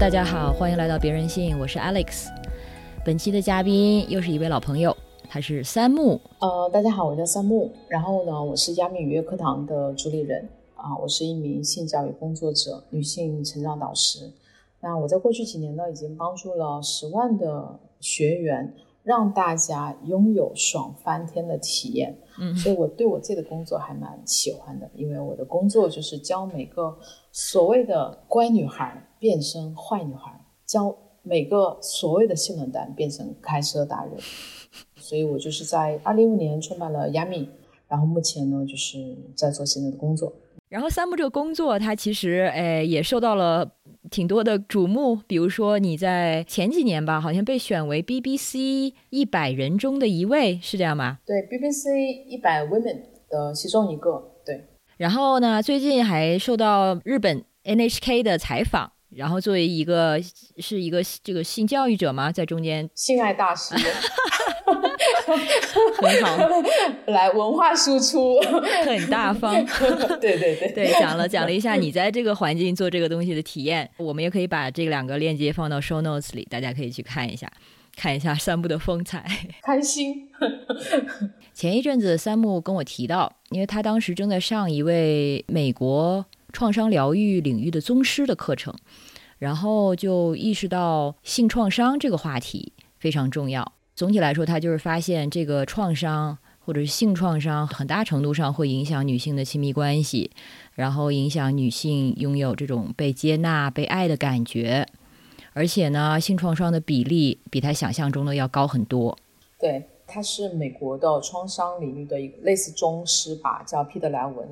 大家好，欢迎来到别人信，我是 Alex。本期的嘉宾又是一位老朋友，他是三木。呃，大家好，我叫三木。然后呢，我是亚米语乐课堂的主理人啊，我是一名性教育工作者，女性成长导师。那我在过去几年呢，已经帮助了十万的学员，让大家拥有爽翻天的体验。嗯，所以我对我自己的工作还蛮喜欢的，因为我的工作就是教每个所谓的乖女孩变身坏女孩，教每个所谓的性冷淡变成开车达人。所以我就是在二零一五年创办了亚米，然后目前呢就是在做现在的工作。然后三木这个工作，它其实诶也受到了挺多的瞩目。比如说你在前几年吧，好像被选为 BBC 一百人中的一位，是这样吗？对，BBC 一百 women 的其中一个。对。然后呢，最近还受到日本 NHK 的采访。然后作为一个是一个这个性教育者吗，在中间性爱大师，很好，来文化输出，很大方，对对对对，讲了讲了一下你在这个环境做这个东西的体验，我们也可以把这两个链接放到 show notes 里，大家可以去看一下，看一下三木的风采，开心。前一阵子三木跟我提到，因为他当时正在上一位美国。创伤疗愈领域的宗师的课程，然后就意识到性创伤这个话题非常重要。总体来说，他就是发现这个创伤或者是性创伤，很大程度上会影响女性的亲密关系，然后影响女性拥有这种被接纳、被爱的感觉。而且呢，性创伤的比例比他想象中的要高很多。对，他是美国的创伤领域的一个类似宗师吧，叫皮特莱文。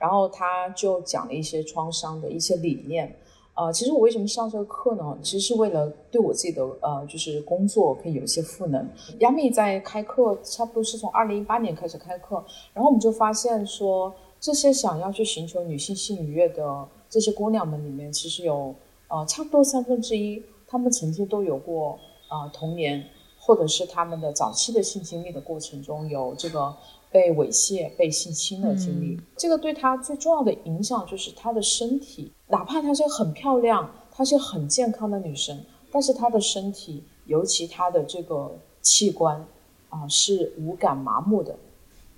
然后他就讲了一些创伤的一些理念，呃，其实我为什么上这个课呢？其实是为了对我自己的呃，就是工作可以有一些赋能。亚米在开课，差不多是从二零一八年开始开课，然后我们就发现说，这些想要去寻求女性性愉悦的这些姑娘们里面，其实有呃，差不多三分之一，她们曾经都有过呃童年，或者是她们的早期的性经历的过程中有这个。被猥亵、被性侵的经历，这个对她最重要的影响就是她的身体。哪怕她是很漂亮、她是很健康的女生，但是她的身体，尤其她的这个器官啊，是无感麻木的。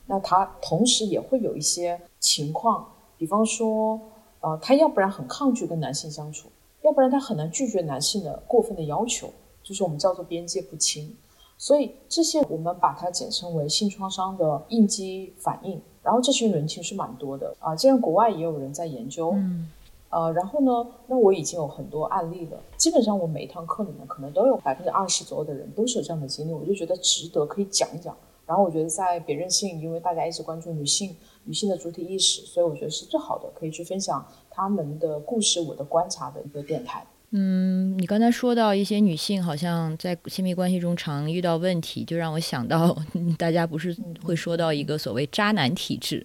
那她同时也会有一些情况，比方说，呃，她要不然很抗拒跟男性相处，要不然她很难拒绝男性的过分的要求，就是我们叫做边界不清。所以这些我们把它简称为性创伤的应激反应，然后这群人其实蛮多的啊，既然国外也有人在研究，嗯，呃，然后呢，那我已经有很多案例了，基本上我每一堂课里面可能都有百分之二十左右的人都是有这样的经历，我就觉得值得可以讲一讲。然后我觉得在别任性，因为大家一直关注女性女性的主体意识，所以我觉得是最好的可以去分享他们的故事、我的观察的一个电台。嗯，你刚才说到一些女性好像在亲密关系中常遇到问题，就让我想到 大家不是会说到一个所谓渣男体质，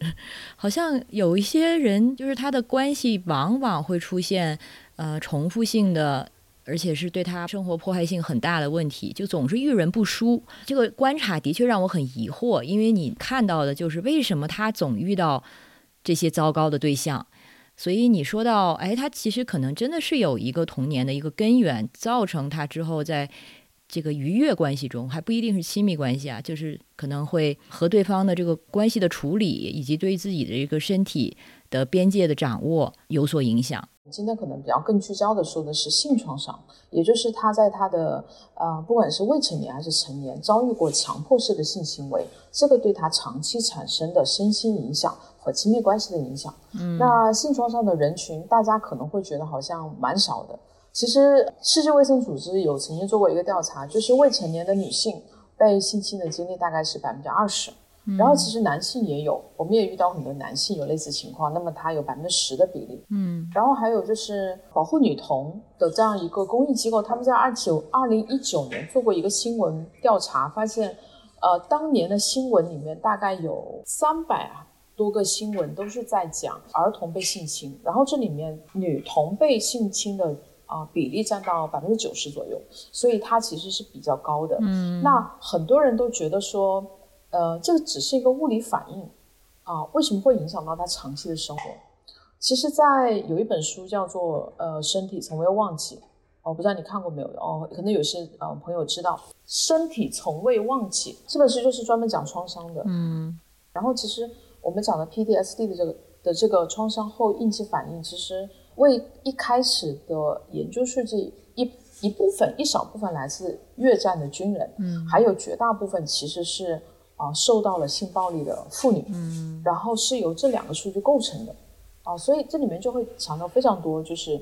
好像有一些人就是他的关系往往会出现呃重复性的，而且是对他生活破坏性很大的问题，就总是遇人不淑。这个观察的确让我很疑惑，因为你看到的就是为什么他总遇到这些糟糕的对象。所以你说到，哎，他其实可能真的是有一个童年的一个根源，造成他之后在这个愉悦关系中，还不一定是亲密关系啊，就是可能会和对方的这个关系的处理，以及对自己的一个身体的边界的掌握有所影响。今天可能比较更聚焦的说的是性创伤，也就是他在他的呃，不管是未成年还是成年，遭遇过强迫式的性行为，这个对他长期产生的身心影响和亲密关系的影响。嗯，那性创伤的人群，大家可能会觉得好像蛮少的。其实世界卫生组织有曾经做过一个调查，就是未成年的女性被性侵的经历大概是百分之二十。然后其实男性也有，我们也遇到很多男性有类似情况，那么他有百分之十的比例。嗯，然后还有就是保护女童的这样一个公益机构，他们在二九二零一九年做过一个新闻调查，发现，呃，当年的新闻里面大概有三百多个新闻都是在讲儿童被性侵，然后这里面女童被性侵的啊比例占到百分之九十左右，所以它其实是比较高的。嗯，那很多人都觉得说。呃，这个只是一个物理反应啊，为什么会影响到他长期的生活？其实，在有一本书叫做《呃，身体从未忘记》我不知道你看过没有哦，可能有些呃朋友知道，身体从未忘记这本书就是专门讲创伤的。嗯，然后其实我们讲的 PTSD 的这个的这个创伤后应激反应，其实为一开始的研究数据一一部分一小部分来自越战的军人，嗯，还有绝大部分其实是啊受到了性暴力的妇女，嗯，然后是由这两个数据构成的，啊，所以这里面就会强调非常多，就是。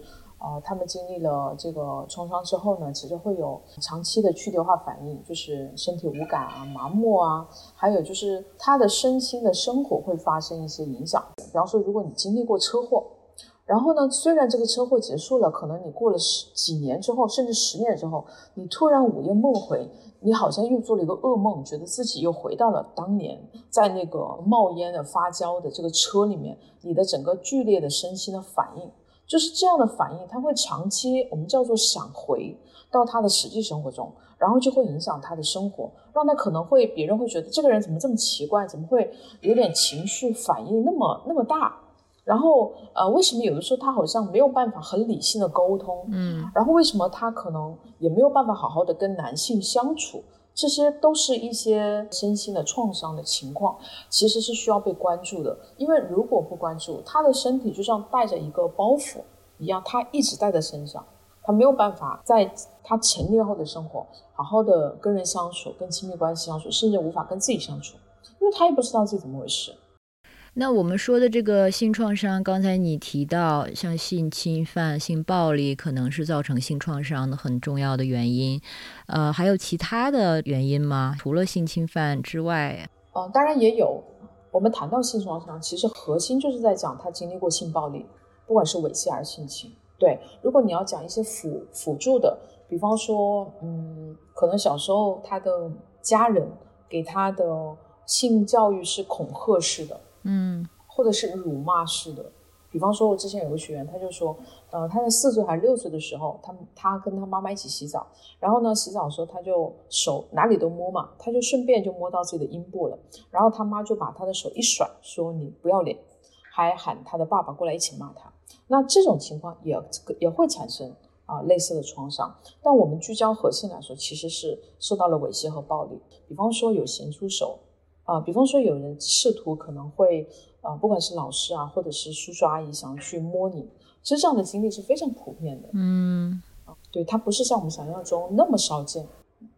呃，他们经历了这个创伤之后呢，其实会有长期的去硫化反应，就是身体无感啊、麻木啊，还有就是他的身心的生活会发生一些影响。比方说，如果你经历过车祸，然后呢，虽然这个车祸结束了，可能你过了十几年之后，甚至十年之后，你突然午夜梦回，你好像又做了一个噩梦，觉得自己又回到了当年在那个冒烟的发焦的这个车里面，你的整个剧烈的身心的反应。就是这样的反应，他会长期我们叫做闪回到他的实际生活中，然后就会影响他的生活，让他可能会别人会觉得这个人怎么这么奇怪，怎么会有点情绪反应那么那么大？然后呃，为什么有的时候他好像没有办法很理性的沟通？嗯，然后为什么他可能也没有办法好好的跟男性相处？这些都是一些身心的创伤的情况，其实是需要被关注的。因为如果不关注，他的身体就像带着一个包袱一样，他一直带在身上，他没有办法在他成年后的生活好好的跟人相处，跟亲密关系相处，甚至无法跟自己相处，因为他也不知道自己怎么回事。那我们说的这个性创伤，刚才你提到，像性侵犯、性暴力，可能是造成性创伤的很重要的原因。呃，还有其他的原因吗？除了性侵犯之外？嗯，当然也有。我们谈到性创伤，其实核心就是在讲他经历过性暴力，不管是猥亵还是性侵。对，如果你要讲一些辅辅助的，比方说，嗯，可能小时候他的家人给他的性教育是恐吓式的。嗯，或者是辱骂式的，比方说，我之前有个学员，他就说，呃，他在四岁还是六岁的时候，他他跟他妈妈一起洗澡，然后呢，洗澡的时候他就手哪里都摸嘛，他就顺便就摸到自己的阴部了，然后他妈就把他的手一甩，说你不要脸，还喊他的爸爸过来一起骂他。那这种情况也也会产生啊类似的创伤，但我们聚焦核心来说，其实是受到了猥亵和暴力，比方说有咸猪手。啊，比方说有人试图可能会，呃，不管是老师啊，或者是叔叔阿姨想要去摸你，其实这样的经历是非常普遍的。嗯，对，它不是像我们想象中那么少见。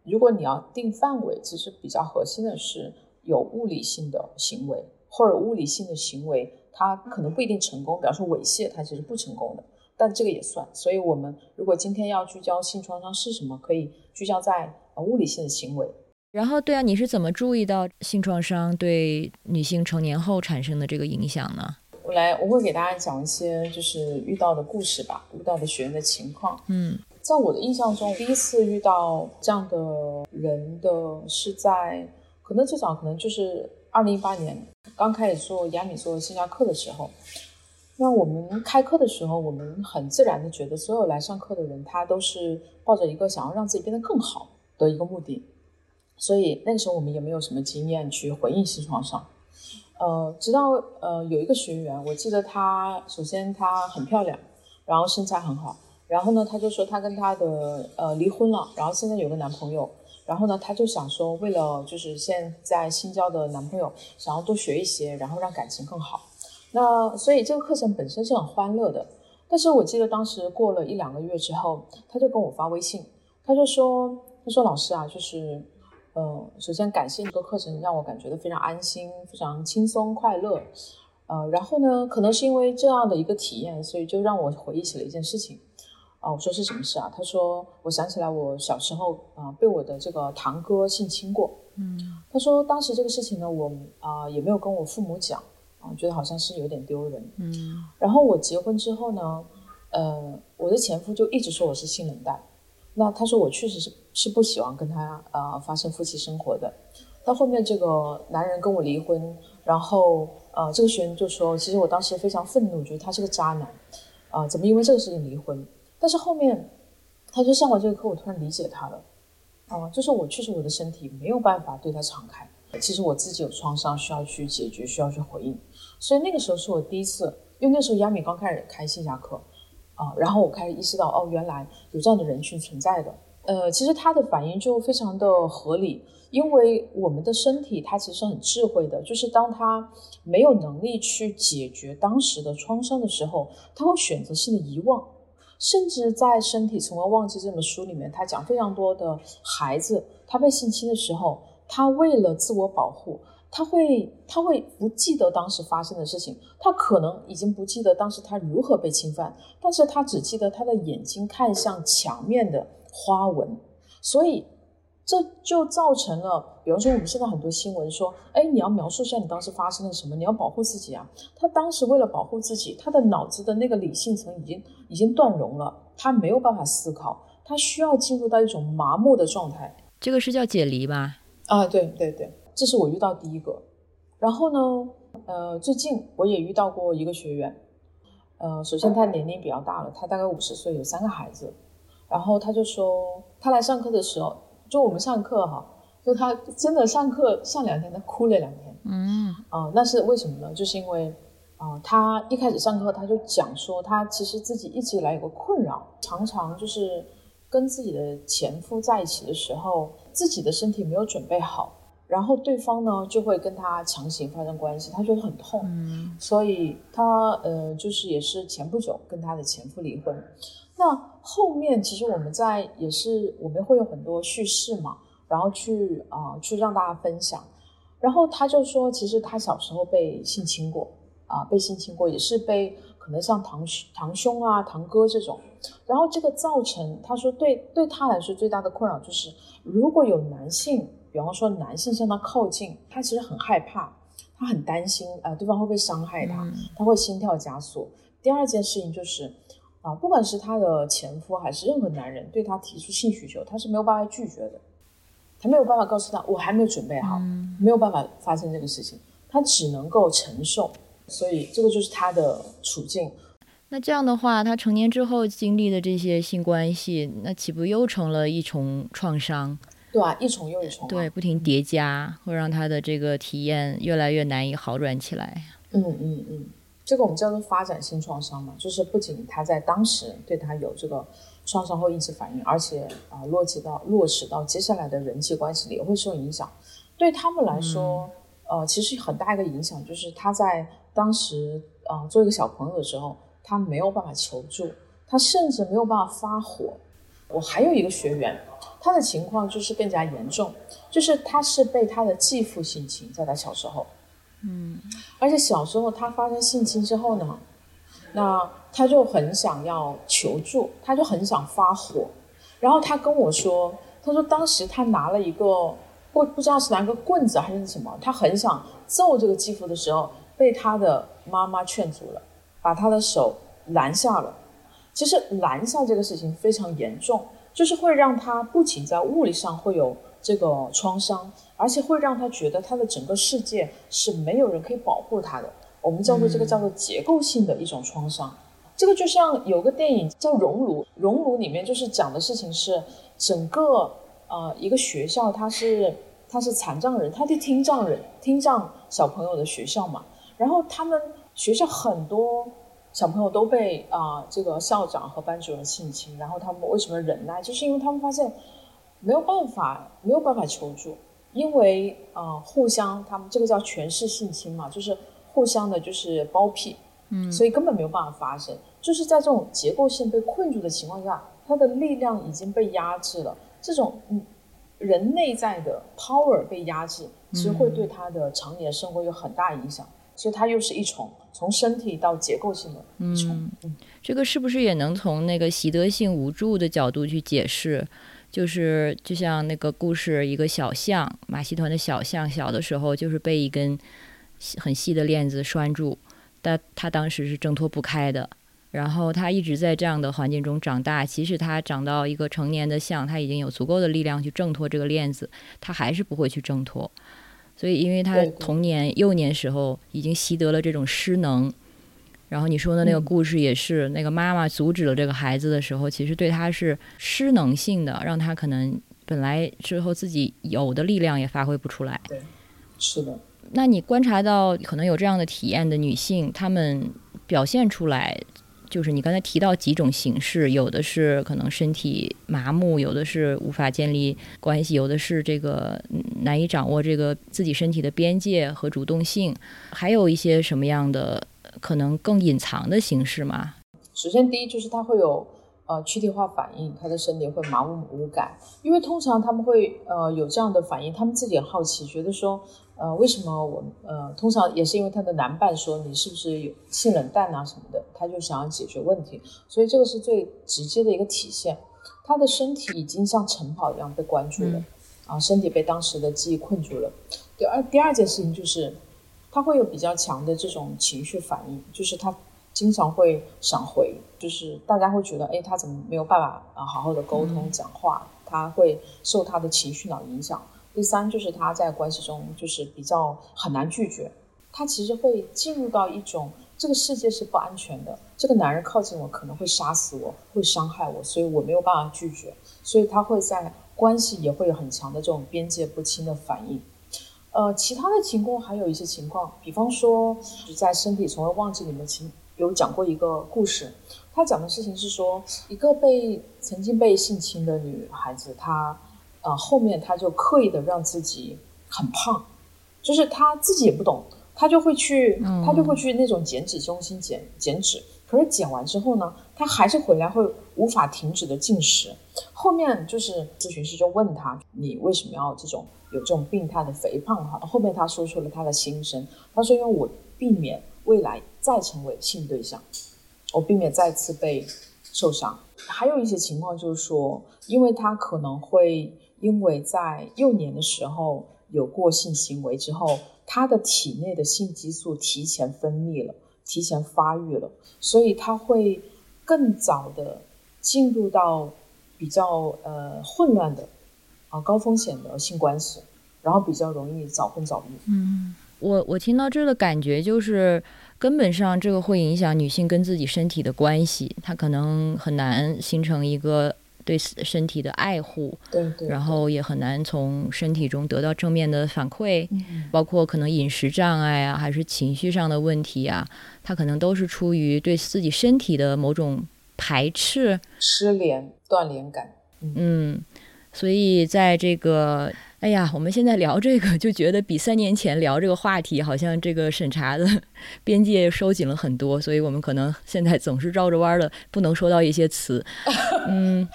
如果你要定范围，其实比较核心的是有物理性的行为，或者物理性的行为，它可能不一定成功。比方说猥亵，它其实不成功的，但这个也算。所以我们如果今天要聚焦性创伤是什么，可以聚焦在呃物理性的行为。然后，对啊，你是怎么注意到性创伤对女性成年后产生的这个影响呢？我来，我会给大家讲一些就是遇到的故事吧，遇到的学员的情况。嗯，在我的印象中，第一次遇到这样的人的是在可能最早可能就是二零一八年刚开始做雅米做线下课的时候。那我们开课的时候，我们很自然的觉得所有来上课的人，他都是抱着一个想要让自己变得更好的一个目的。所以那个时候我们也没有什么经验去回应性创伤，呃，直到呃有一个学员，我记得她首先她很漂亮，然后身材很好，然后呢她就说她跟她的呃离婚了，然后现在有个男朋友，然后呢她就想说为了就是现在新交的男朋友想要多学一些，然后让感情更好，那所以这个课程本身是很欢乐的，但是我记得当时过了一两个月之后，她就跟我发微信，她就说她说老师啊就是。呃，首先感谢这个课程，让我感觉到非常安心，非常轻松快乐。呃，然后呢，可能是因为这样的一个体验，所以就让我回忆起了一件事情。啊，我说是什么事啊？他说，我想起来我小时候啊，被我的这个堂哥性侵过。嗯，他说当时这个事情呢，我啊也没有跟我父母讲啊，觉得好像是有点丢人。嗯，然后我结婚之后呢，呃，我的前夫就一直说我是性冷淡。那他说我确实是是不喜欢跟他呃发生夫妻生活的，到后面这个男人跟我离婚，然后呃这个学员就说，其实我当时非常愤怒，觉得他是个渣男，啊怎么因为这个事情离婚？但是后面他说上完这个课，我突然理解他了，啊就是我确实我的身体没有办法对他敞开，其实我自己有创伤需要去解决，需要去回应，所以那个时候是我第一次，因为那时候亚米刚开始开线下课。啊，然后我开始意识到，哦，原来有这样的人群存在的。呃，其实他的反应就非常的合理，因为我们的身体它其实很智慧的，就是当他没有能力去解决当时的创伤的时候，他会选择性的遗忘，甚至在《身体从未忘记》这本书里面，他讲非常多的孩子他被性侵的时候，他为了自我保护。他会，他会不记得当时发生的事情，他可能已经不记得当时他如何被侵犯，但是他只记得他的眼睛看向墙面的花纹，所以这就造成了，比方说我们现在很多新闻说，哎，你要描述一下你当时发生了什么，你要保护自己啊。他当时为了保护自己，他的脑子的那个理性层已经已经断容了，他没有办法思考，他需要进入到一种麻木的状态。这个是叫解离吧？啊，对对对。这是我遇到第一个，然后呢，呃，最近我也遇到过一个学员，呃，首先他年龄比较大了，他大概五十岁，有三个孩子，然后他就说，他来上课的时候，就我们上课哈，就他真的上课上两天，他哭了两天，嗯，啊，那是为什么呢？就是因为，啊，他一开始上课他就讲说，他其实自己一直以来有个困扰，常常就是跟自己的前夫在一起的时候，自己的身体没有准备好。然后对方呢就会跟他强行发生关系，他觉得很痛，所以他呃就是也是前不久跟他的前夫离婚。那后面其实我们在也是我们会有很多叙事嘛，然后去啊去让大家分享。然后他就说，其实他小时候被性侵过啊，被性侵过也是被可能像堂堂兄啊、堂哥这种。然后这个造成他说对对他来说最大的困扰就是如果有男性。比方说，男性向他靠近，他其实很害怕，他很担心，呃，对方会不会伤害他，他会心跳加速。第二件事情就是，啊，不管是他的前夫还是任何男人对他提出性需求，他是没有办法拒绝的，他没有办法告诉他我还没有准备好，没有办法发生这个事情，他只能够承受。所以这个就是他的处境。那这样的话，他成年之后经历的这些性关系，那岂不又成了一重创伤？对啊，一重又一重，对，不停叠加，会让他的这个体验越来越难以好转起来。嗯嗯嗯，这个我们叫做发展性创伤嘛，就是不仅他在当时对他有这个创伤后抑制反应，而且啊落及到落实到接下来的人际关系里也会受影响。对他们来说，呃，其实很大一个影响就是他在当时啊做一个小朋友的时候，他没有办法求助，他甚至没有办法发火。我还有一个学员。他的情况就是更加严重，就是他是被他的继父性侵，在他小时候，嗯，而且小时候他发生性侵之后呢，那他就很想要求助，他就很想发火，然后他跟我说，他说当时他拿了一个不不知道是拿个棍子还是什么，他很想揍这个继父的时候，被他的妈妈劝阻了，把他的手拦下了。其实拦下这个事情非常严重。就是会让他不仅在物理上会有这个创伤，而且会让他觉得他的整个世界是没有人可以保护他的。我们叫做这个叫做结构性的一种创伤。这个就像有个电影叫《熔炉》，《熔炉》里面就是讲的事情是整个呃一个学校，他是他是残障人，他的听障人听障小朋友的学校嘛，然后他们学校很多。小朋友都被啊这个校长和班主任性侵，然后他们为什么忍耐？就是因为他们发现没有办法，没有办法求助，因为啊互相他们这个叫权势性侵嘛，就是互相的就是包庇，嗯，所以根本没有办法发生。就是在这种结构性被困住的情况下，他的力量已经被压制了。这种嗯人内在的 power 被压制，其实会对他的常年生活有很大影响。所以它又是一重，从身体到结构性的一重。嗯，这个是不是也能从那个习得性无助的角度去解释？就是就像那个故事，一个小象，马戏团的小象，小的时候就是被一根很细的链子拴住，但他当时是挣脱不开的。然后他一直在这样的环境中长大，即使他长到一个成年的象，他已经有足够的力量去挣脱这个链子，他还是不会去挣脱。所以，因为他童年、幼年时候已经习得了这种失能，然后你说的那个故事也是，那个妈妈阻止了这个孩子的时候，其实对他是失能性的，让他可能本来之后自己有的力量也发挥不出来。对，是的。那你观察到可能有这样的体验的女性，她们表现出来就是你刚才提到几种形式，有的是可能身体麻木，有的是无法建立关系，有的是这个难以掌握这个自己身体的边界和主动性，还有一些什么样的可能更隐藏的形式吗？首先，第一就是他会有呃躯体化反应，他的身体会麻木无感，因为通常他们会呃有这样的反应，他们自己也好奇，觉得说。呃，为什么我呃，通常也是因为他的男伴说你是不是有性冷淡啊什么的，他就想要解决问题，所以这个是最直接的一个体现。他的身体已经像晨跑一样被关注了，啊，身体被当时的记忆困住了。第二第二件事情就是，他会有比较强的这种情绪反应，就是他经常会闪回，就是大家会觉得，哎，他怎么没有办法啊好好的沟通讲话？他会受他的情绪脑影响。第三就是他在关系中就是比较很难拒绝，他其实会进入到一种这个世界是不安全的，这个男人靠近我可能会杀死我，会伤害我，所以我没有办法拒绝，所以他会在关系也会有很强的这种边界不清的反应。呃，其他的情况还有一些情况，比方说在身体从未忘记里面情有讲过一个故事，他讲的事情是说一个被曾经被性侵的女孩子，她。啊，后面他就刻意的让自己很胖，就是他自己也不懂，他就会去，他就会去那种减脂中心减减脂。可是减完之后呢，他还是回来会无法停止的进食。后面就是咨询师就问他，你为什么要这种有这种病态的肥胖？哈，后面他说出了他的心声，他说因为我避免未来再成为性对象，我避免再次被受伤。还有一些情况就是说，因为他可能会。因为在幼年的时候有过性行为之后，他的体内的性激素提前分泌了，提前发育了，所以他会更早的进入到比较呃混乱的啊高风险的性关系，然后比较容易早婚早育。嗯，我我听到这的感觉就是，根本上这个会影响女性跟自己身体的关系，她可能很难形成一个。对身体的爱护，对对，然后也很难从身体中得到正面的反馈，包括可能饮食障碍啊，还是情绪上的问题啊，他可能都是出于对自己身体的某种排斥、失联、断联感。嗯，所以在这个。哎呀，我们现在聊这个，就觉得比三年前聊这个话题，好像这个审查的边界收紧了很多，所以我们可能现在总是绕着弯的，不能说到一些词。嗯，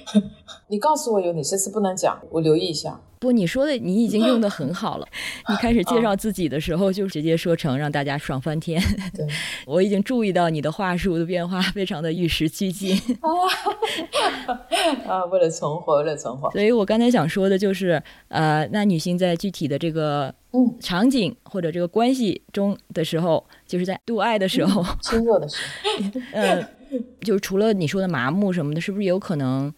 你告诉我有哪些词不能讲，我留意一下。不，你说的你已经用的很好了。你开始介绍自己的时候，就直接说成让大家爽翻天。对，我已经注意到你的话术的变化，非常的与时俱进。啊，为了存活，为了存活。所以我刚才想说的就是，呃，那女性在具体的这个嗯场景或者这个关系中的时候，就是在度爱的时候，亲热的时候，嗯，就是除了你说的麻木什么的，是不是有可能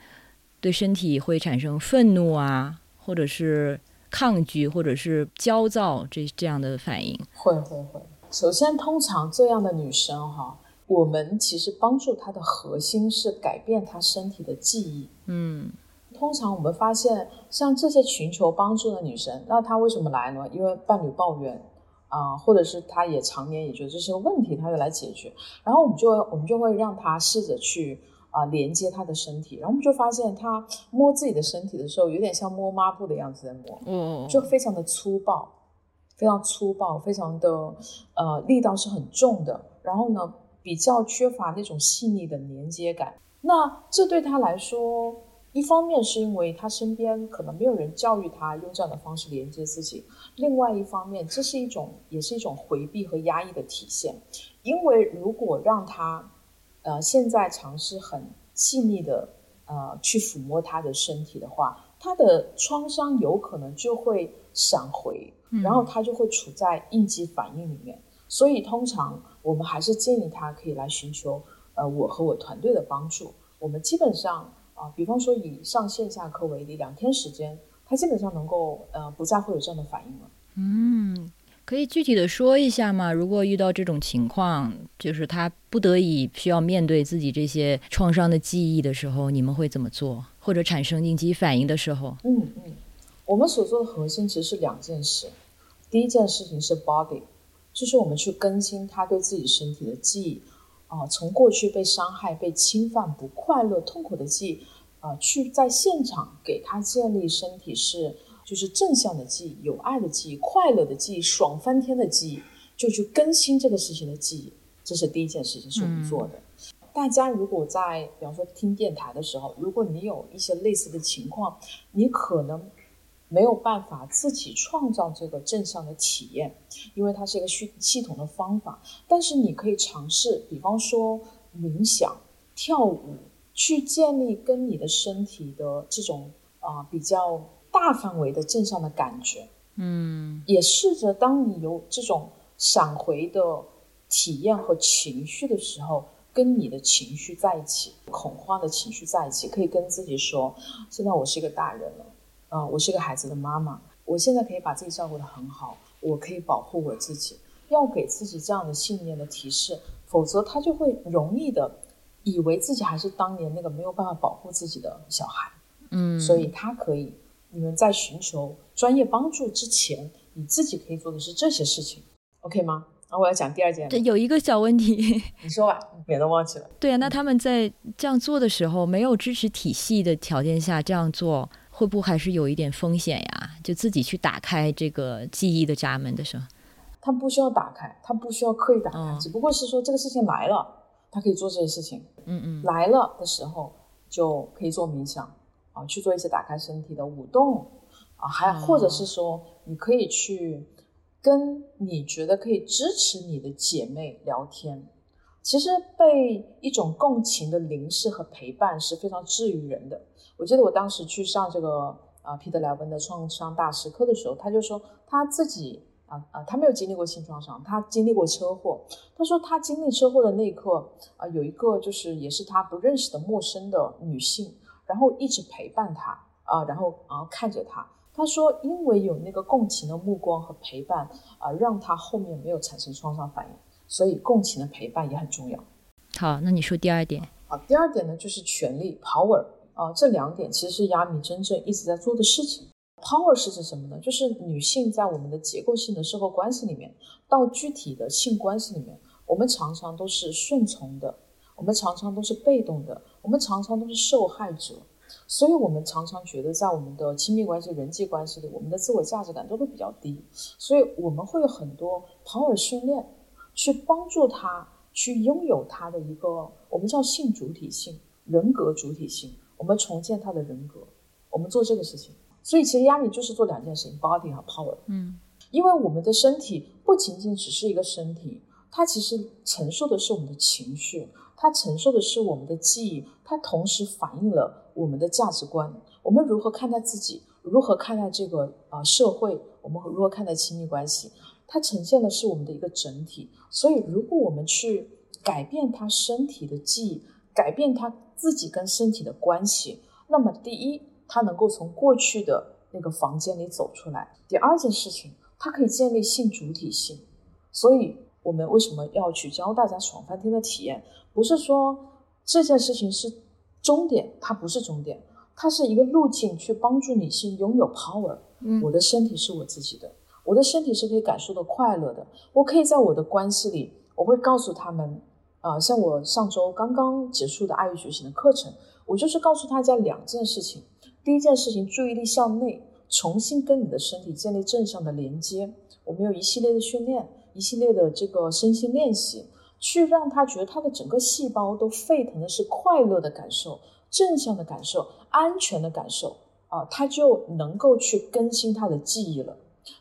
对身体会产生愤怒啊？或者是抗拒，或者是焦躁，这这样的反应会会会。首先，通常这样的女生哈，我们其实帮助她的核心是改变她身体的记忆。嗯，通常我们发现，像这些寻求帮助的女生，那她为什么来呢？因为伴侣抱怨啊，或者是她也常年也觉得这是个问题，她要来解决。然后我们就我们就会让她试着去。啊，连接他的身体，然后我们就发现他摸自己的身体的时候，有点像摸抹布的样子在摸，嗯，就非常的粗暴，非常粗暴，非常的呃力道是很重的，然后呢比较缺乏那种细腻的连接感。那这对他来说，一方面是因为他身边可能没有人教育他用这样的方式连接自己，另外一方面这是一种也是一种回避和压抑的体现，因为如果让他。呃，现在尝试很细腻的呃去抚摸他的身体的话，他的创伤有可能就会闪回，然后他就会处在应激反应里面。所以通常我们还是建议他可以来寻求呃我和我团队的帮助。我们基本上啊，比方说以上线下课为例，两天时间，他基本上能够呃不再会有这样的反应了。嗯。可以具体的说一下吗？如果遇到这种情况，就是他不得已需要面对自己这些创伤的记忆的时候，你们会怎么做？或者产生应激反应的时候？嗯嗯，我们所做的核心其实是两件事。第一件事情是 body，就是我们去更新他对自己身体的记忆。啊，从过去被伤害、被侵犯、不快乐、痛苦的记忆，啊，去在现场给他建立身体是就是正向的记忆、有爱的记忆、快乐的记忆、爽翻天的记忆，就去更新这个事情的记忆，这是第一件事情是我们做的。大家如果在比方说听电台的时候，如果你有一些类似的情况，你可能。没有办法自己创造这个正向的体验，因为它是一个系系统的方法。但是你可以尝试，比方说冥想、跳舞，去建立跟你的身体的这种啊比较大范围的正向的感觉。嗯，也试着当你有这种闪回的体验和情绪的时候，跟你的情绪在一起，恐慌的情绪在一起，可以跟自己说：现在我是一个大人了。啊，我是个孩子的妈妈，我现在可以把自己照顾得很好，我可以保护我自己。要给自己这样的信念的提示，否则他就会容易的以为自己还是当年那个没有办法保护自己的小孩。嗯，所以他可以，你们在寻求专业帮助之前，你自己可以做的是这些事情，OK 吗？啊，我要讲第二件。这有一个小问题，你说吧，免得忘记了。对啊，那他们在这样做的时候，没有支持体系的条件下这样做。会不会还是有一点风险呀？就自己去打开这个记忆的闸门的时候，他不需要打开，他不需要刻意打开，只不过是说这个事情来了，他可以做这些事情。嗯嗯，来了的时候就可以做冥想啊，去做一些打开身体的舞动啊，还或者是说你可以去跟你觉得可以支持你的姐妹聊天。其实被一种共情的凝视和陪伴是非常治愈人的。我记得我当时去上这个啊皮特莱文的创伤大师课的时候，他就说他自己啊啊他没有经历过性创伤，他经历过车祸。他说他经历车祸的那一刻啊，有一个就是也是他不认识的陌生的女性，然后一直陪伴他啊，然后然后看着他。他说因为有那个共情的目光和陪伴啊，让他后面没有产生创伤反应。所以共情的陪伴也很重要。好，那你说第二点。啊，第二点呢就是权力 （power） 啊，这两点其实是亚米真正一直在做的事情。power 是指什么呢？就是女性在我们的结构性的社会关系里面，到具体的性关系里面，我们常常都是顺从的，我们常常都是被动的，我们常常都是受害者。所以，我们常常觉得在我们的亲密关系、人际关系里，我们的自我价值感都会比较低。所以，我们会有很多 power 训练。去帮助他去拥有他的一个我们叫性主体性、人格主体性，我们重建他的人格，我们做这个事情。所以其实压力就是做两件事情：body 和 power。嗯，因为我们的身体不仅仅只是一个身体，它其实承受的是我们的情绪，它承受的是我们的记忆，它同时反映了我们的价值观。我们如何看待自己？如何看待这个啊社会？我们如何看待亲密关系？它呈现的是我们的一个整体，所以如果我们去改变他身体的记忆，改变他自己跟身体的关系，那么第一，他能够从过去的那个房间里走出来；第二件事情，它可以建立性主体性。所以，我们为什么要去教大家爽翻天的体验？不是说这件事情是终点，它不是终点，它是一个路径，去帮助女性拥有 power。嗯，我的身体是我自己的。我的身体是可以感受到快乐的。我可以在我的关系里，我会告诉他们，啊，像我上周刚刚结束的爱与觉醒的课程，我就是告诉大家两件事情。第一件事情，注意力向内，重新跟你的身体建立正向的连接。我们有一系列的训练，一系列的这个身心练习，去让他觉得他的整个细胞都沸腾的是快乐的感受、正向的感受、安全的感受啊，他就能够去更新他的记忆了。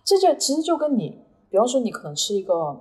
这就其实就跟你，比方说你可能吃一个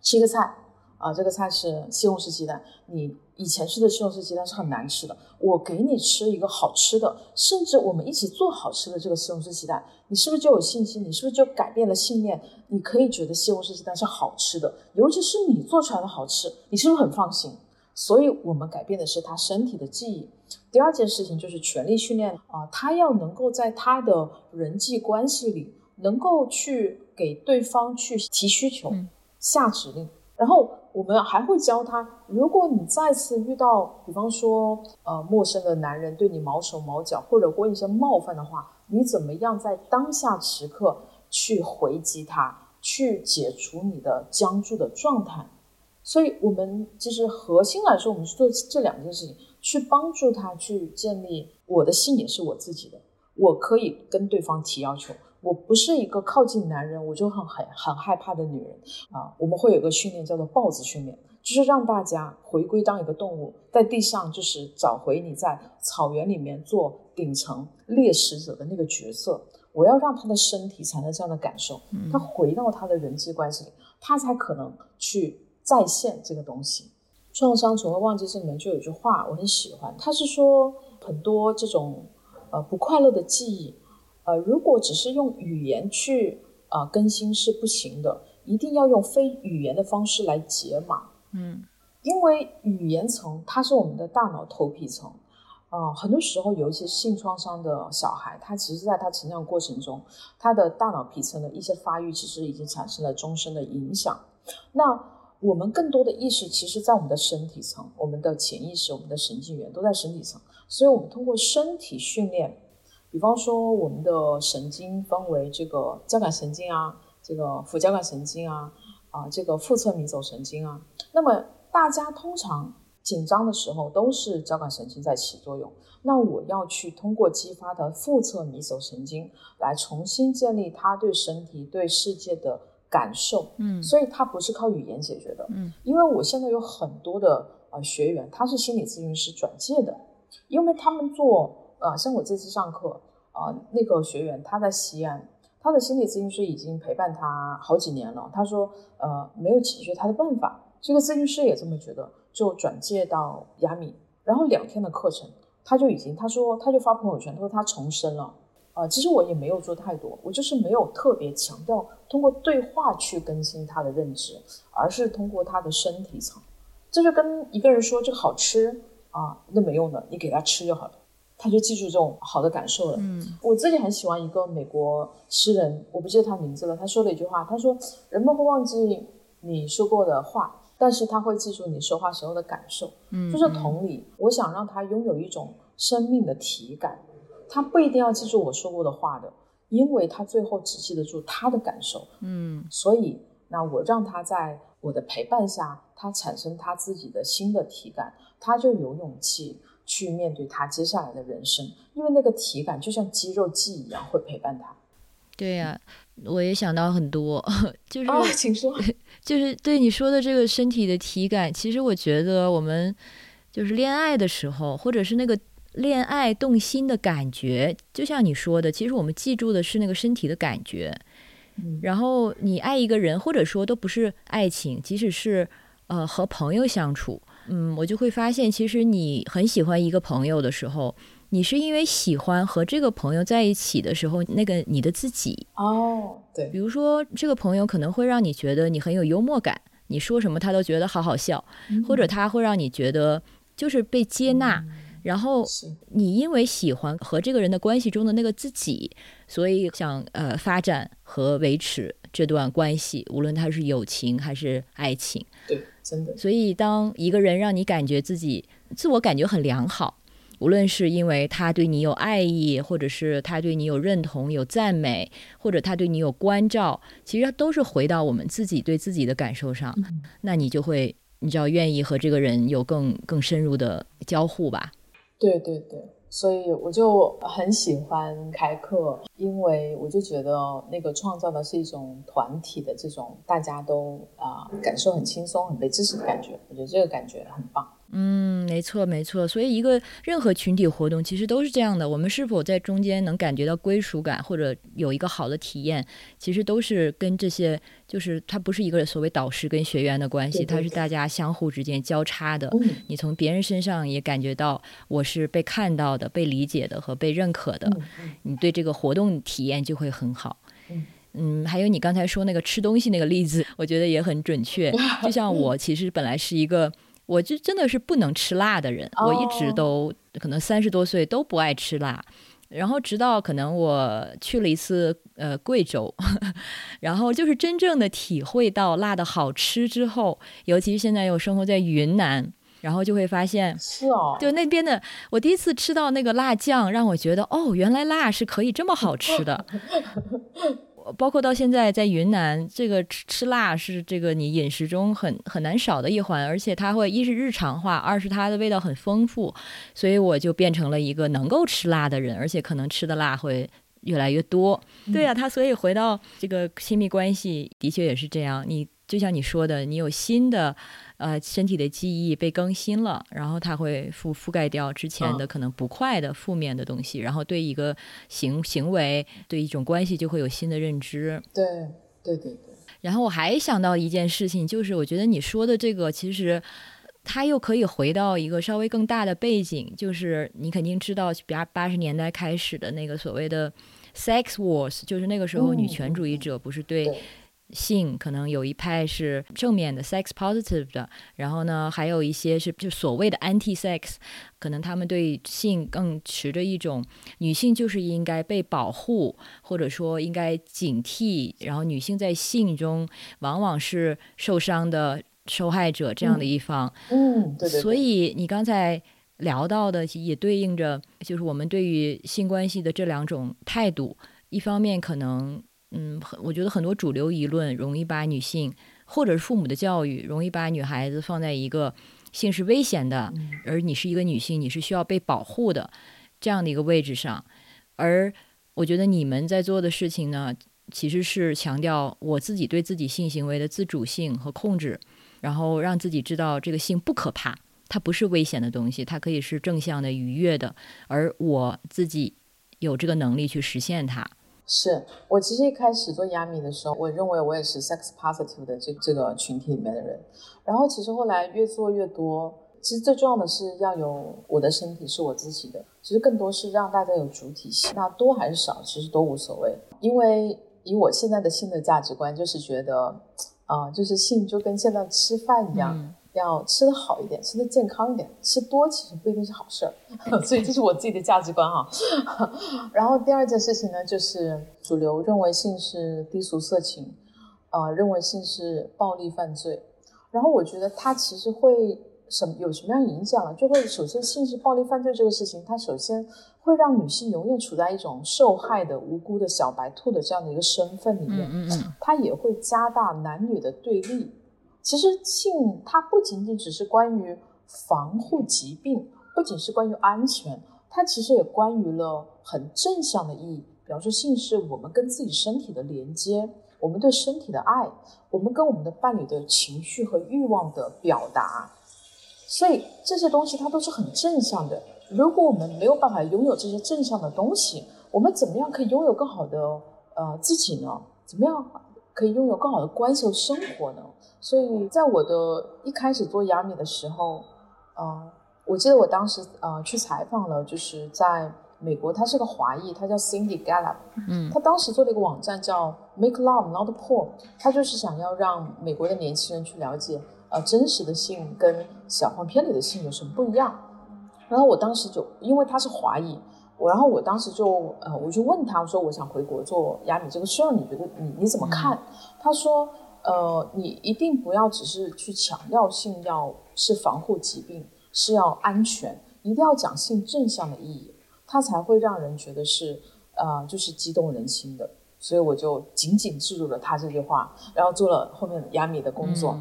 七个菜啊，这个菜是西红柿鸡蛋，你以前吃的西红柿鸡蛋是很难吃的，我给你吃一个好吃的，甚至我们一起做好吃的这个西红柿鸡蛋，你是不是就有信心？你是不是就改变了信念？你可以觉得西红柿鸡蛋是好吃的，尤其是你做出来的好吃，你是不是很放心？所以我们改变的是他身体的记忆。第二件事情就是权力训练啊，他要能够在他的人际关系里。能够去给对方去提需求、下指令，然后我们还会教他，如果你再次遇到，比方说呃陌生的男人对你毛手毛脚，或者问一些冒犯的话，你怎么样在当下时刻去回击他，去解除你的僵住的状态？所以我们其实核心来说，我们是做这两件事情，去帮助他去建立我的心也是我自己的，我可以跟对方提要求，我不是一个靠近男人我就很很很害怕的女人啊。我们会有个训练叫做豹子训练。就是让大家回归当一个动物，在地上就是找回你在草原里面做顶层猎食者的那个角色。我要让他的身体产生这样的感受，他回到他的人际关系里，他才可能去再现这个东西。创伤从未忘记这里面就有一句话我很喜欢，他是说很多这种呃不快乐的记忆，呃如果只是用语言去啊更新是不行的，一定要用非语言的方式来解码。嗯，因为语言层它是我们的大脑头皮层，啊，很多时候，尤其是性创伤的小孩，他其实在他成长过程中，他的大脑皮层的一些发育，其实已经产生了终身的影响。那我们更多的意识，其实在我们的身体层，我们的潜意识，我们的神经元都在身体层，所以我们通过身体训练，比方说我们的神经分为这个交感神经啊，这个副交感神经啊。啊，这个腹侧迷走神经啊，那么大家通常紧张的时候都是交感神经在起作用。那我要去通过激发的腹侧迷走神经来重新建立他对身体、对世界的感受。嗯，所以它不是靠语言解决的。嗯，因为我现在有很多的呃学员，他是心理咨询师转介的，因为他们做呃，像我这次上课啊，那个学员他在西安。他的心理咨询师已经陪伴他好几年了。他说，呃，没有解决他的办法。这个咨询师也这么觉得，就转介到雅米，然后两天的课程，他就已经，他说他就发朋友圈，他说他重生了。呃，其实我也没有做太多，我就是没有特别强调通过对话去更新他的认知，而是通过他的身体层。这就跟一个人说这个好吃啊，那没用的，你给他吃就好了。他就记住这种好的感受了。嗯，我自己很喜欢一个美国诗人，我不记得他名字了。他说了一句话，他说：“人们会忘记你说过的话，但是他会记住你说话时候的感受。”嗯，就是同理，我想让他拥有一种生命的体感，他不一定要记住我说过的话的，因为他最后只记得住他的感受。嗯，所以那我让他在我的陪伴下，他产生他自己的新的体感，他就有勇气。去面对他接下来的人生，因为那个体感就像肌肉记忆一样，会陪伴他。对呀，我也想到很多，就是，请说，就是对你说的这个身体的体感，其实我觉得我们就是恋爱的时候，或者是那个恋爱动心的感觉，就像你说的，其实我们记住的是那个身体的感觉。嗯，然后你爱一个人，或者说都不是爱情，即使是呃和朋友相处。嗯，我就会发现，其实你很喜欢一个朋友的时候，你是因为喜欢和这个朋友在一起的时候，那个你的自己。哦，对，比如说这个朋友可能会让你觉得你很有幽默感，你说什么他都觉得好好笑，或者他会让你觉得就是被接纳，然后你因为喜欢和这个人的关系中的那个自己，所以想呃发展和维持这段关系，无论他是友情还是爱情，对。真的，所以当一个人让你感觉自己自我感觉很良好，无论是因为他对你有爱意，或者是他对你有认同、有赞美，或者他对你有关照，其实都是回到我们自己对自己的感受上。那你就会，你知道，愿意和这个人有更更深入的交互吧？对对对。所以我就很喜欢开课，因为我就觉得那个创造的是一种团体的这种大家都啊感受很轻松、很被支持的感觉，我觉得这个感觉很棒。嗯，没错没错。所以一个任何群体活动其实都是这样的，我们是否在中间能感觉到归属感，或者有一个好的体验，其实都是跟这些，就是它不是一个所谓导师跟学员的关系，它是大家相互之间交叉的。你从别人身上也感觉到我是被看到的、被理解的和被认可的，你对这个活动体验就会很好。嗯，还有你刚才说那个吃东西那个例子，我觉得也很准确。就像我其实本来是一个。我就真的是不能吃辣的人，我一直都可能三十多岁都不爱吃辣，然后直到可能我去了一次呃贵州，然后就是真正的体会到辣的好吃之后，尤其是现在又生活在云南，然后就会发现是哦，就那边的我第一次吃到那个辣酱，让我觉得哦，原来辣是可以这么好吃的。包括到现在在云南，这个吃吃辣是这个你饮食中很很难少的一环，而且它会一是日常化，二是它的味道很丰富，所以我就变成了一个能够吃辣的人，而且可能吃的辣会越来越多。对呀，他所以回到这个亲密关系，的确也是这样。你就像你说的，你有新的。呃，身体的记忆被更新了，然后它会覆覆盖掉之前的可能不快的负面的东西，然后对一个行行为、对一种关系就会有新的认知。对，对对对。然后我还想到一件事情，就是我觉得你说的这个，其实它又可以回到一个稍微更大的背景，就是你肯定知道，比八十年代开始的那个所谓的 sex wars，就是那个时候女权主义者不是对。性可能有一派是正面的 sex positive 的，然后呢，还有一些是就所谓的 anti sex，可能他们对性更持着一种女性就是应该被保护，或者说应该警惕，然后女性在性中往往是受伤的受害者这样的一方。嗯，对对。所以你刚才聊到的也对应着，就是我们对于性关系的这两种态度，一方面可能。嗯，很，我觉得很多主流舆论容易把女性，或者是父母的教育，容易把女孩子放在一个性是危险的，而你是一个女性，你是需要被保护的这样的一个位置上。而我觉得你们在做的事情呢，其实是强调我自己对自己性行为的自主性和控制，然后让自己知道这个性不可怕，它不是危险的东西，它可以是正向的、愉悦的，而我自己有这个能力去实现它。是我其实一开始做亚米的时候，我认为我也是 sex positive 的这这个群体里面的人，然后其实后来越做越多，其实最重要的是要有我的身体是我自己的，其实更多是让大家有主体性，那多还是少其实都无所谓，因为以我现在的性的价值观，就是觉得，啊，就是性就跟现在吃饭一样。要吃的好一点，吃的健康一点，吃多其实不一定是好事儿，所以这是我自己的价值观哈。然后第二件事情呢，就是主流认为性是低俗色情，啊，认为性是暴力犯罪。然后我觉得它其实会什么有什么样影响啊？就会首先性是暴力犯罪这个事情，它首先会让女性永远处在一种受害的无辜的小白兔的这样的一个身份里面，嗯嗯嗯，它也会加大男女的对立。其实性它不仅仅只是关于防护疾病，不仅是关于安全，它其实也关于了很正向的意义。比方说，性是我们跟自己身体的连接，我们对身体的爱，我们跟我们的伴侣的情绪和欲望的表达。所以这些东西它都是很正向的。如果我们没有办法拥有这些正向的东西，我们怎么样可以拥有更好的呃自己呢？怎么样可以拥有更好的关系和生活呢？所以在我的一开始做亚米的时候，呃，我记得我当时呃去采访了，就是在美国，他是个华裔，他叫 Cindy Gallup，嗯，他当时做了一个网站叫 Make Love Not Porn，他就是想要让美国的年轻人去了解，呃，真实的性跟小黄片里的性有什么不一样。然后我当时就因为他是华裔，我然后我当时就呃我就问他，我说我想回国做亚米这个事儿，你觉得你你怎么看？他说。呃，你一定不要只是去强调性要是防护疾病，是要安全，一定要讲性正向的意义，它才会让人觉得是呃，就是激动人心的。所以我就紧紧记住了他这句话，然后做了后面亚米的工作。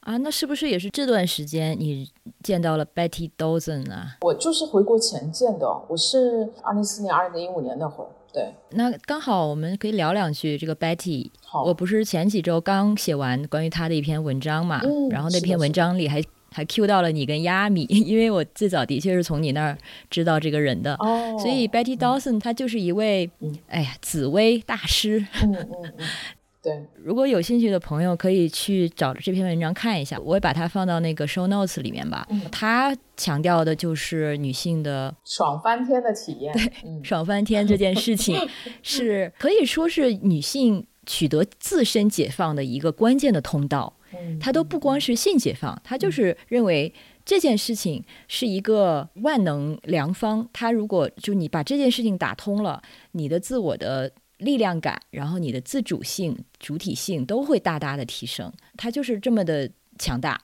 啊，那是不是也是这段时间你见到了 Betty Dawson 啊？我就是回国前见的，我是二零一四年、二零一五年那会儿。对，那刚好我们可以聊两句这个 Betty。好，我不是前几周刚写完关于她的一篇文章嘛，然后那篇文章里还还 Q 到了你跟亚米，因为我最早的确是从你那儿知道这个人的，哦，所以 Betty Dawson 她就是一位，哎呀，紫薇大师。嗯嗯嗯。对，如果有兴趣的朋友可以去找这篇文章看一下，我会把它放到那个 show notes 里面吧。嗯，他强调的就是女性的爽翻天的体验。对，爽翻天这件事情 是可以说是女性取得自身解放的一个关键的通道。嗯，他都不光是性解放，他就是认为这件事情是一个万能良方。它如果就你把这件事情打通了，你的自我的。力量感，然后你的自主性、主体性都会大大的提升，它就是这么的强大。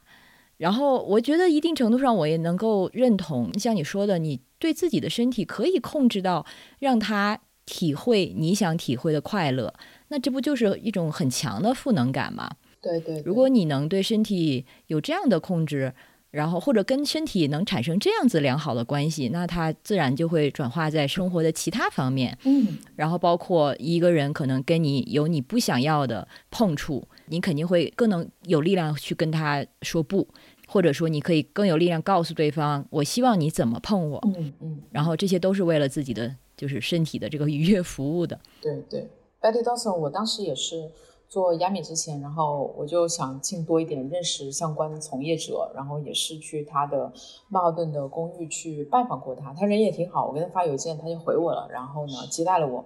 然后我觉得一定程度上我也能够认同，像你说的，你对自己的身体可以控制到让它体会你想体会的快乐，那这不就是一种很强的赋能感吗？对对。如果你能对身体有这样的控制，然后或者跟身体能产生这样子良好的关系，那它自然就会转化在生活的其他方面。嗯。然后包括一个人可能跟你有你不想要的碰触，你肯定会更能有力量去跟他说不。或者说，你可以更有力量告诉对方，我希望你怎么碰我。嗯嗯。然后这些都是为了自己的就是身体的这个愉悦服务的。对对，Betty Dawson，我当时也是做亚米之前，然后我就想进多一点认识相关的从业者，然后也是去他的曼哈顿的公寓去拜访过他，他人也挺好，我给他发邮件，他就回我了，然后呢接待了我。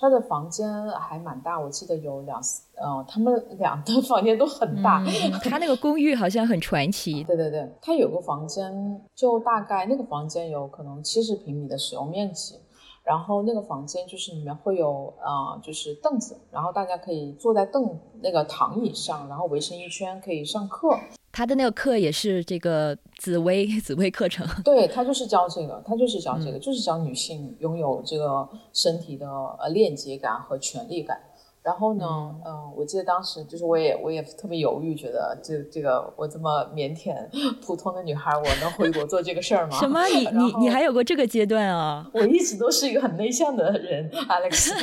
他的房间还蛮大，我记得有两，呃，他们两的房间都很大。他那个公寓好像很传奇。对对对，他有个房间，就大概那个房间有可能七十平米的使用面积。然后那个房间就是里面会有啊，就是凳子，然后大家可以坐在凳那个躺椅上，然后围成一圈可以上课。他的那个课也是这个紫薇 紫薇课程。对他就是教这个，他就是教这个，就是教女性拥有这个身体的呃链接感和权利感。然后呢，嗯，我记得当时就是我也我也特别犹豫，觉得这这个我这么腼腆普通的女孩，我能回国做这个事儿吗？什么？你你你还有过这个阶段啊？我一直都是一个很内向的人，Alex。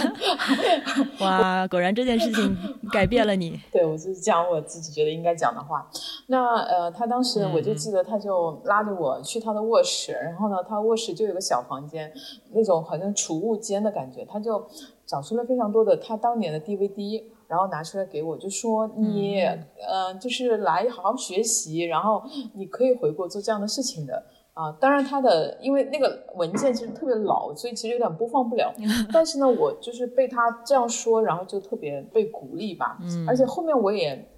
哇，果然这件事情改变了你。对，我就是讲我自己觉得应该讲的话。那呃，他当时我就记得，他就拉着我去他的卧室，然后呢，他卧室就有个小房间，那种好像储物间的感觉，他就。找出了非常多的他当年的 DVD，然后拿出来给我，就说你，呃，就是来好好学习，然后你可以回国做这样的事情的啊。当然，他的因为那个文件其实特别老，所以其实有点播放不了。但是呢，我就是被他这样说，然后就特别被鼓励吧。嗯。而且后面我也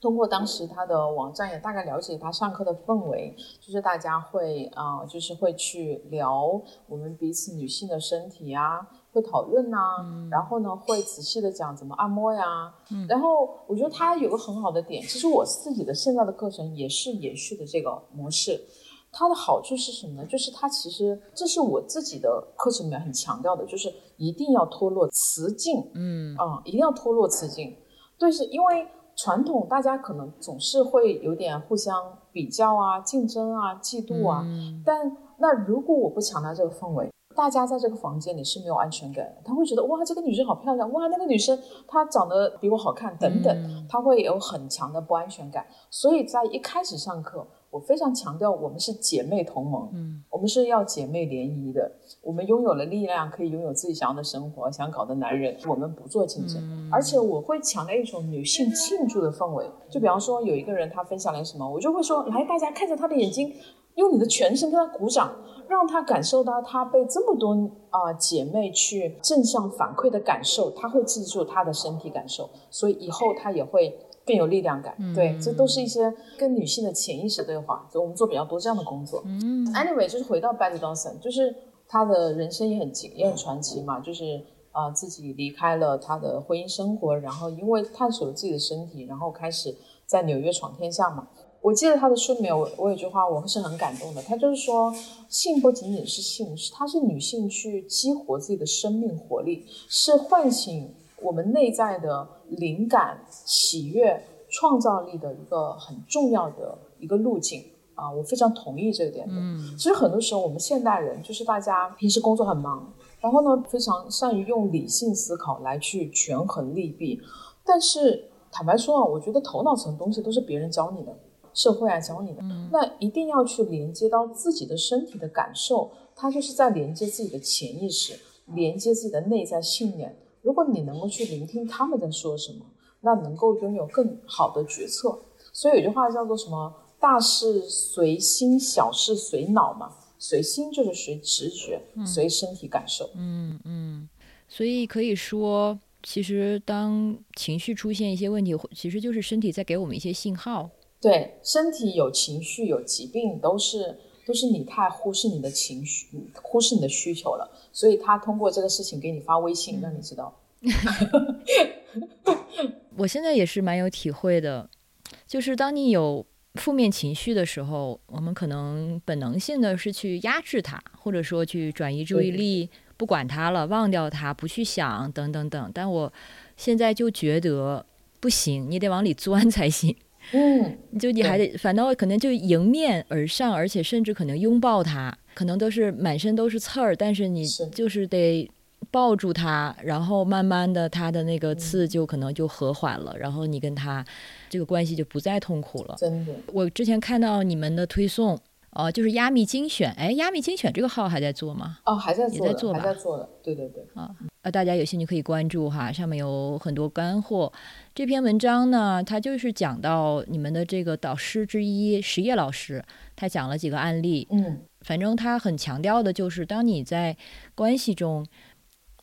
通过当时他的网站也大概了解他上课的氛围，就是大家会啊，就是会去聊我们彼此女性的身体啊。会讨论呐，然后呢，会仔细的讲怎么按摩呀。然后我觉得它有个很好的点，其实我自己的现在的课程也是延续的这个模式。它的好处是什么呢？就是它其实这是我自己的课程里面很强调的，就是一定要脱落雌竞。嗯啊，一定要脱落雌竞。对，是因为传统大家可能总是会有点互相比较啊、竞争啊、嫉妒啊。但那如果我不强调这个氛围。大家在这个房间里是没有安全感的，他会觉得哇，这个女生好漂亮，哇，那个女生她长得比我好看，等等，他会有很强的不安全感。所以在一开始上课，我非常强调我们是姐妹同盟，嗯，我们是要姐妹联谊的，我们拥有了力量，可以拥有自己想要的生活，想搞的男人，我们不做竞争。而且我会强调一种女性庆祝的氛围，就比方说有一个人他分享了什么，我就会说，来，大家看着他的眼睛，用你的全身跟他鼓掌。让他感受到他被这么多啊姐妹去正向反馈的感受，他会记住他的身体感受，所以以后他也会更有力量感。对，这都是一些跟女性的潜意识对话，就我们做比较多这样的工作。嗯，Anyway，就是回到 Betty Dawson，就是她的人生也很也很传奇嘛，就是啊自己离开了他的婚姻生活，然后因为探索了自己的身体，然后开始在纽约闯天下嘛。我记得他的书里面，我我有句话我是很感动的。他就是说，性不仅仅是性，是它是女性去激活自己的生命活力，是唤醒我们内在的灵感、喜悦、创造力的一个很重要的一个路径啊！我非常同意这一点的。嗯，其实很多时候我们现代人就是大家平时工作很忙，然后呢非常善于用理性思考来去权衡利弊，但是坦白说啊，我觉得头脑层东西都是别人教你的。社会啊，教你的，那一定要去连接到自己的身体的感受，它就是在连接自己的潜意识，连接自己的内在信念。如果你能够去聆听他们在说什么，那能够拥有更好的决策。所以有句话叫做什么？大事随心，小事随脑嘛。随心就是随直觉，随身体感受。嗯嗯。所以可以说，其实当情绪出现一些问题，其实就是身体在给我们一些信号。对，身体有情绪、有疾病，都是都是你太忽视你的情绪，忽视你的需求了，所以他通过这个事情给你发微信，让你知道。我现在也是蛮有体会的，就是当你有负面情绪的时候，我们可能本能性的是去压制它，或者说去转移注意力，不管它了，忘掉它，不去想，等等等。但我现在就觉得不行，你得往里钻才行。嗯，就你还得，反倒可能就迎面而上，而且甚至可能拥抱他，可能都是满身都是刺儿，但是你就是得抱住他，然后慢慢的，他的那个刺就可能就和缓了，然后你跟他这个关系就不再痛苦了。真的，我之前看到你们的推送。哦，就是压米精选，哎，压米精选这个号还在做吗？哦，还在做，在做还在做的，对对对。啊，呃，大家有兴趣可以关注哈，上面有很多干货。这篇文章呢，它就是讲到你们的这个导师之一石业老师，他讲了几个案例。嗯，反正他很强调的就是，当你在关系中，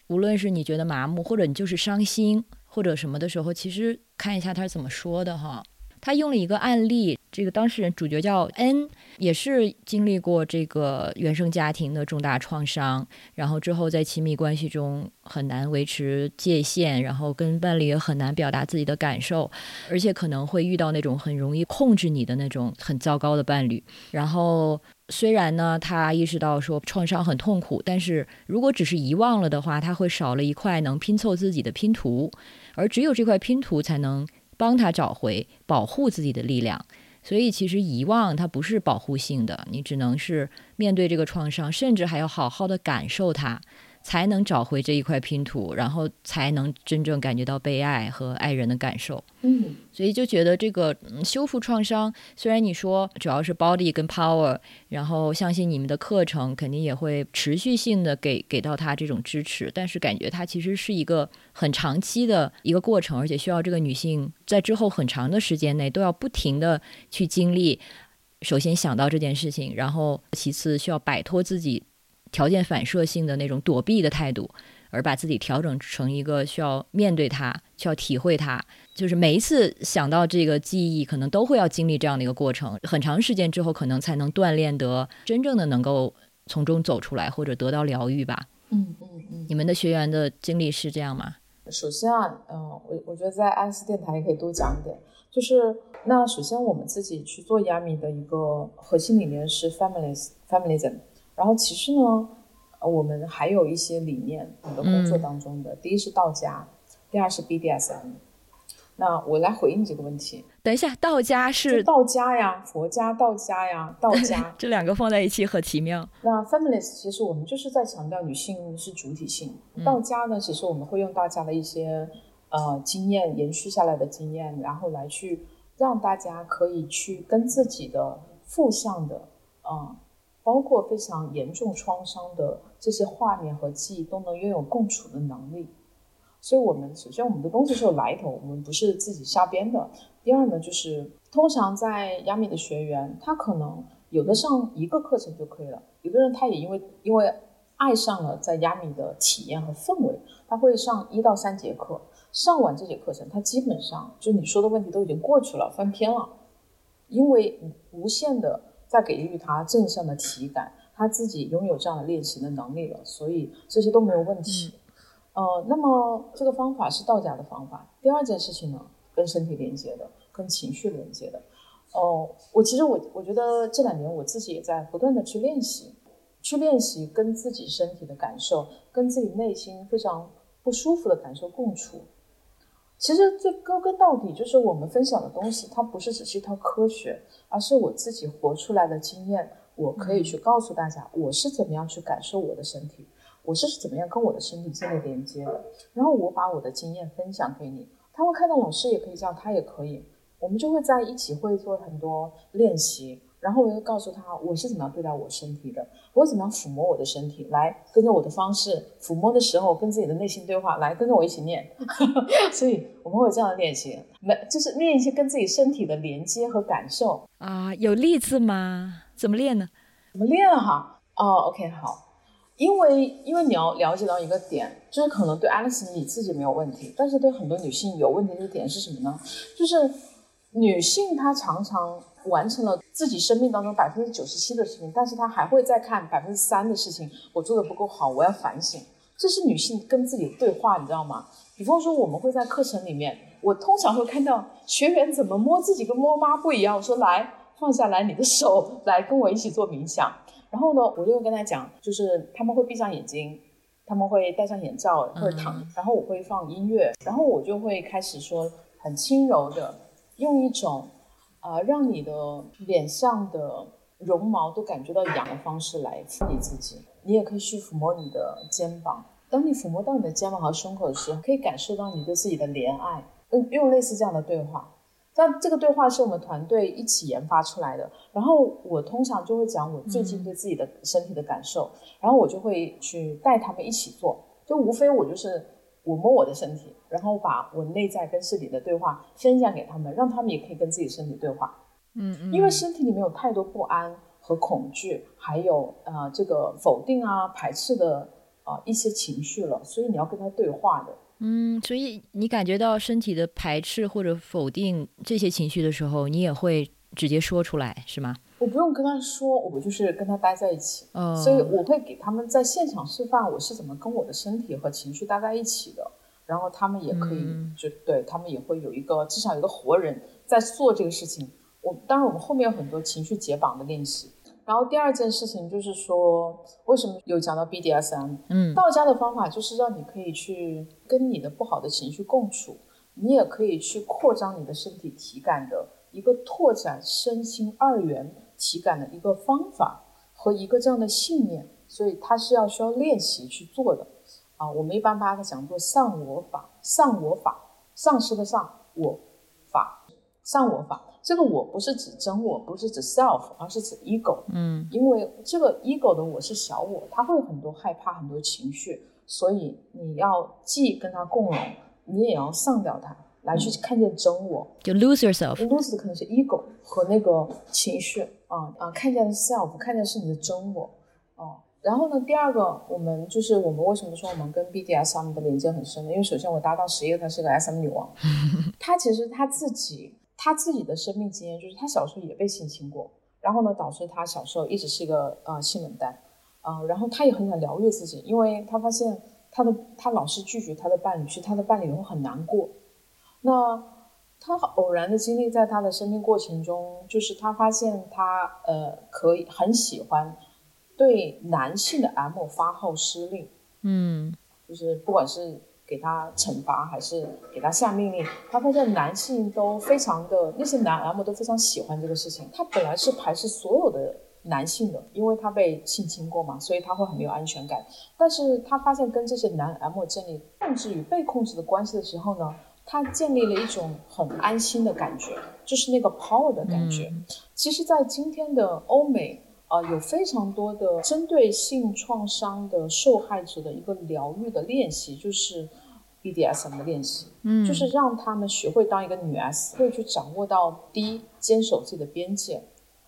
无论是你觉得麻木，或者你就是伤心，或者什么的时候，其实看一下他是怎么说的哈。他用了一个案例，这个当事人主角叫 N，也是经历过这个原生家庭的重大创伤，然后之后在亲密关系中很难维持界限，然后跟伴侣也很难表达自己的感受，而且可能会遇到那种很容易控制你的那种很糟糕的伴侣。然后虽然呢，他意识到说创伤很痛苦，但是如果只是遗忘了的话，他会少了一块能拼凑自己的拼图，而只有这块拼图才能。帮他找回保护自己的力量，所以其实遗忘它不是保护性的，你只能是面对这个创伤，甚至还要好好的感受它。才能找回这一块拼图，然后才能真正感觉到被爱和爱人的感受。嗯，所以就觉得这个修复创伤，虽然你说主要是 body 跟 power，然后相信你们的课程肯定也会持续性的给给到他这种支持，但是感觉它其实是一个很长期的一个过程，而且需要这个女性在之后很长的时间内都要不停的去经历。首先想到这件事情，然后其次需要摆脱自己。条件反射性的那种躲避的态度，而把自己调整成一个需要面对它、需要体会它，就是每一次想到这个记忆，可能都会要经历这样的一个过程，很长时间之后，可能才能锻炼得真正的能够从中走出来，或者得到疗愈吧。嗯嗯嗯。你们的学员的经历是这样吗？首先啊，嗯，我我觉得在爱思电台也可以多讲一点，就是那首先我们自己去做亚米的一个核心理念是 families familyism。然后其实呢，我们还有一些理念，我们的工作当中的，第一是道家，第二是 BDSM。那我来回应这个问题。等一下，道家是道家呀，佛家、道家呀，道家 这两个放在一起很奇妙。那 feminist 其实我们就是在强调女性是主体性。道家呢，其实我们会用道家的一些呃经验延续下来的经验，然后来去让大家可以去跟自己的负向的啊。包括非常严重创伤的这些画面和记忆都能拥有共处的能力，所以，我们首先我们的东西是有来头，我们不是自己瞎编的。第二呢，就是通常在亚米的学员，他可能有的上一个课程就可以了，有的人他也因为因为爱上了在亚米的体验和氛围，他会上一到三节课，上完这节课程，他基本上就你说的问题都已经过去了，翻篇了，因为无限的。在给予他正向的体感，他自己拥有这样的练习的能力了，所以这些都没有问题。呃，那么这个方法是道家的方法。第二件事情呢，跟身体连接的，跟情绪连接的。哦，我其实我我觉得这两年我自己也在不断的去练习，去练习跟自己身体的感受，跟自己内心非常不舒服的感受共处。其实最归根到底就是我们分享的东西，它不是只是一套科学，而是我自己活出来的经验。我可以去告诉大家，我是怎么样去感受我的身体，我是怎么样跟我的身体建立连接的。然后我把我的经验分享给你，他会看到老师也可以这样，他也可以，我们就会在一起会做很多练习。然后我又告诉他，我是怎么样对待我身体的，我怎么样抚摸我的身体，来跟着我的方式抚摸的时候，跟自己的内心对话，来跟着我一起念。所以我们会有这样的练习，没就是练一些跟自己身体的连接和感受啊。有例子吗？怎么练呢？怎么练哈？哦，OK，好，因为因为你要了解到一个点，就是可能对 Alice 你自己没有问题，但是对很多女性有问题的点是什么呢？就是女性她常常。完成了自己生命当中百分之九十七的事情，但是她还会再看百分之三的事情，我做的不够好，我要反省。这是女性跟自己的对话，你知道吗？比方说，我们会在课程里面，我通常会看到学员怎么摸自己跟摸妈不一样。我说来，放下来你的手，来跟我一起做冥想。然后呢，我就会跟他讲，就是他们会闭上眼睛，他们会戴上眼罩或者躺，然后我会放音乐，然后我就会开始说很轻柔的，用一种啊让你的脸上的绒毛都感觉到痒的方式来抚你自己。你也可以去抚摸你的肩膀，当你抚摸到你的肩膀和胸口的时候，可以感受到你对自己的怜爱。嗯，用类似这样的对话。但这个对话是我们团队一起研发出来的。然后我通常就会讲我最近对自己的身体的感受，然后我就会去带他们一起做。就无非我就是我摸我的身体，然后把我内在跟身体的对话分享给他们，让他们也可以跟自己身体对话。嗯嗯。因为身体里面有太多不安和恐惧，还有呃这个否定啊、排斥的啊一些情绪了，所以你要跟他对话的。嗯，所以你感觉到身体的排斥或者否定这些情绪的时候，你也会直接说出来，是吗？我不用跟他说，我就是跟他待在一起。嗯，所以我会给他们在现场示范我是怎么跟我的身体和情绪待在一起的，然后他们也可以就对他们也会有一个至少有一个活人在做这个事情。我当然我们后面有很多情绪解绑的练习。然后第二件事情就是说，为什么有讲到 BDSM？嗯，道家的方法就是让你可以去跟你的不好的情绪共处，你也可以去扩张你的身体体感的一个拓展身心二元体感的一个方法和一个这样的信念，所以它是要需要练习去做的。啊，我们一般把它讲做上我法，上我法，上师的上我法，上我法。这个我不是指真我，不是指 self，而是指 ego。嗯，因为这个 ego 的我是小我，他会有很多害怕，很多情绪，所以你要既跟他共融，你也要上掉它，来去看见真我。就 lose yourself。lose 的可能是 ego 和那个情绪啊啊，看见的 self，看见是你的真我哦。然后呢，第二个，我们就是我们为什么说我们跟 BDSM 的连接很深呢？因为首先我搭档十一，她是个 SM 女王，她其实她自己。她自己的生命经验就是，她小时候也被性侵过，然后呢，导致她小时候一直是一个呃性冷淡，啊，然后她也很想疗愈自己，因为她发现她的她老是拒绝她的伴侣，其实他的伴侣会很难过。那他偶然的经历在他的生命过程中，就是他发现他呃可以很喜欢对男性的 M 发号施令，嗯，就是不管是。给他惩罚还是给他下命令？他发现男性都非常的那些男 M 都非常喜欢这个事情。他本来是排斥所有的男性的，因为他被性侵过嘛，所以他会很没有安全感。但是他发现跟这些男 M 建立控制与被控制的关系的时候呢，他建立了一种很安心的感觉，就是那个 power 的感觉。其实，在今天的欧美。啊，有非常多的针对性创伤的受害者的一个疗愈的练习，就是 BDSM 的练习，嗯，就是让他们学会当一个女 S，会去掌握到第一，坚守自己的边界，